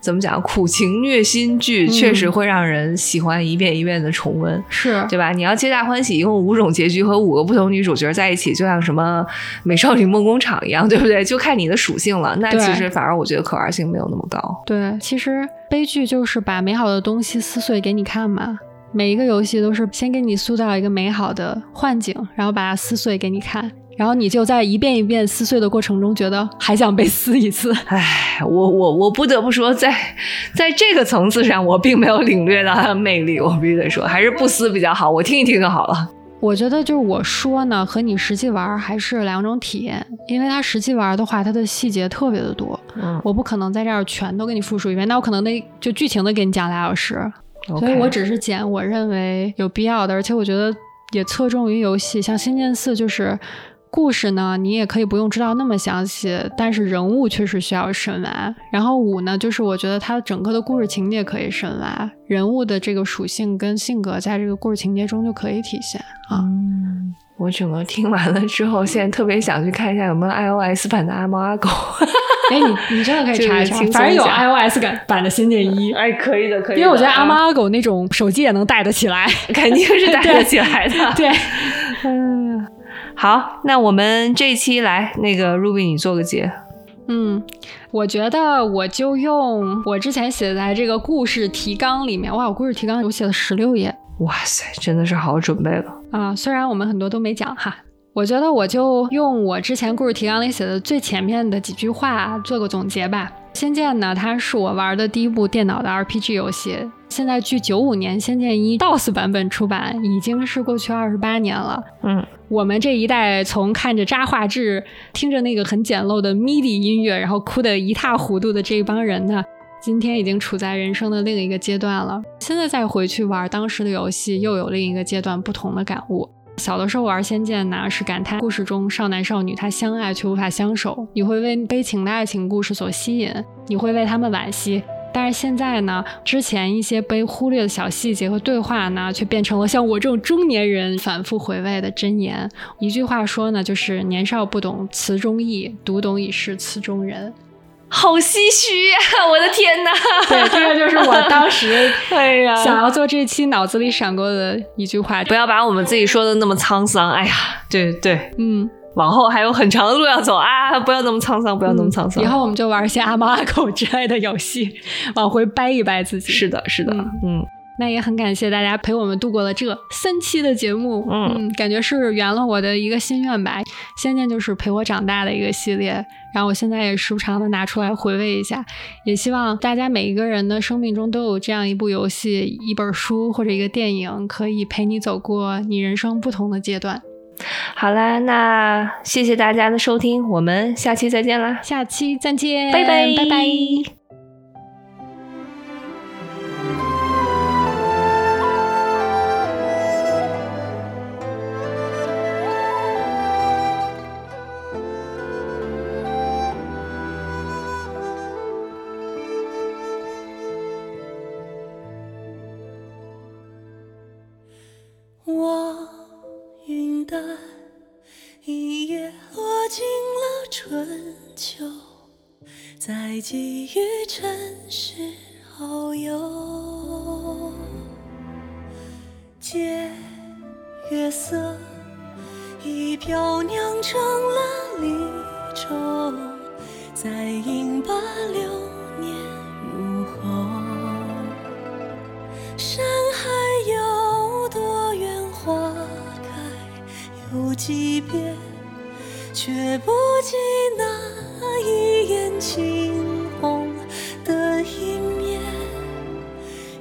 怎么讲苦情虐心剧，确实会让人喜欢一遍一遍的重温，是对吧？你要皆大欢喜，一共五种结局和五个不同女主角在一起，就像什么美少女梦工厂一样，对不对？就看你的属性了。那其实反而我觉得可玩性没有那么高。对，其实悲剧就是把美好的东西撕碎给你看嘛。每一个游戏都是先给你塑造一个美好的幻境，然后把它撕碎给你看。然后你就在一遍一遍撕碎的过程中，觉得还想被撕一次。唉，我我我不得不说，在在这个层次上，我并没有领略到它的魅力。我必须得说，还是不撕比较好。我听一听就好了。我觉得就是我说呢，和你实际玩还是两种体验。因为它实际玩的话，它的细节特别的多。嗯，我不可能在这儿全都给你复述一遍，那我可能得就剧情的给你讲俩小时。所以我只是捡我认为有必要的，而且我觉得也侧重于游戏，像《仙剑四》就是。故事呢，你也可以不用知道那么详细，但是人物确实需要深挖。然后五呢，就是我觉得它整个的故事情节可以深挖，人物的这个属性跟性格在这个故事情节中就可以体现啊。我整个听完了之后，现在特别想去看一下有没有 iOS 版的阿猫阿狗。哎，你你真的可以查一查，反正有 iOS 版版的《仙剑一》。哎，可以的，可以。因为我觉得阿猫阿狗那种手机也能带得起来，肯定是带得起来的。对，嗯。好，那我们这一期来那个 Ruby，你做个结。嗯，我觉得我就用我之前写在这个故事提纲里面。哇，我故事提纲我写了十六页。哇塞，真的是好好准备了啊！虽然我们很多都没讲哈，我觉得我就用我之前故事提纲里写的最前面的几句话做个总结吧。《仙剑》呢，它是我玩的第一部电脑的 RPG 游戏。现在距九五年《仙剑一》DOS 版本出版，已经是过去二十八年了。嗯，我们这一代从看着渣画质，听着那个很简陋的 MIDI 音乐，然后哭得一塌糊涂的这一帮人呢，今天已经处在人生的另一个阶段了。现在再回去玩当时的游戏，又有另一个阶段不同的感悟。小的时候玩《仙剑》呢，是感叹故事中少男少女他相爱却无法相守，你会为悲情的爱情故事所吸引，你会为他们惋惜。但是现在呢，之前一些被忽略的小细节和对话呢，却变成了像我这种中年人反复回味的箴言。一句话说呢，就是年少不懂词中意，读懂已是词中人。好唏嘘呀！我的天哪！对，这个就是我 当时哎呀想要做这期脑子里闪过的一句话。不要把我们自己说的那么沧桑。哎呀，对对，嗯，往后还有很长的路要走啊！不要那么沧桑，不要那么沧桑。以后我们就玩一些阿猫阿狗之类的游戏，往回掰一掰自己。是的，是的，嗯。那也很感谢大家陪我们度过了这三期的节目，嗯感觉是圆了我的一个心愿吧。《仙剑》就是陪我长大的一个系列，然后我现在也时不常的拿出来回味一下。也希望大家每一个人的生命中都有这样一部游戏、一本书或者一个电影，可以陪你走过你人生不同的阶段。好啦，那谢谢大家的收听，我们下期再见啦，下期再见，拜拜，拜拜。寄予尘世遨游。借月色，一瓢酿成了离愁，再饮把流年入喉。山海有多远，花开有几遍，却不及那一眼惊鸿的一面。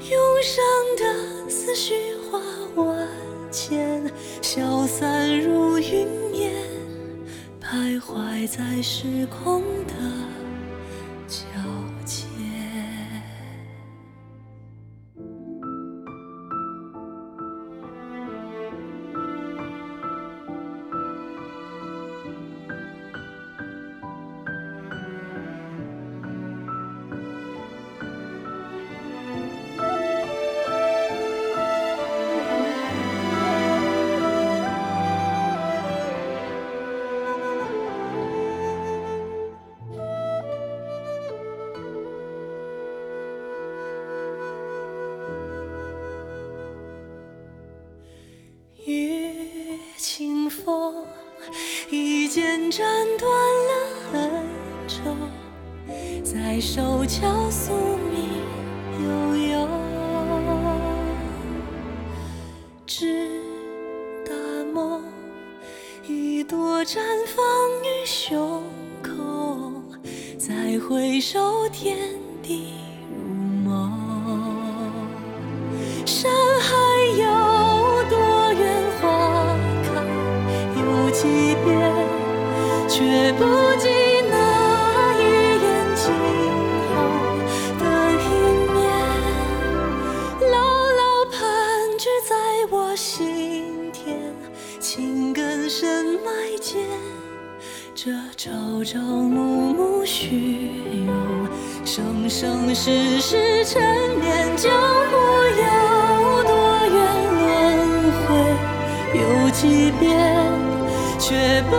涌上的思绪化万千，消散如云烟，徘徊在时空的我绽放于胸口，再回首天地。朝暮暮虚荣，生生世世缠绵，江湖有多远，轮回？有几遍，却不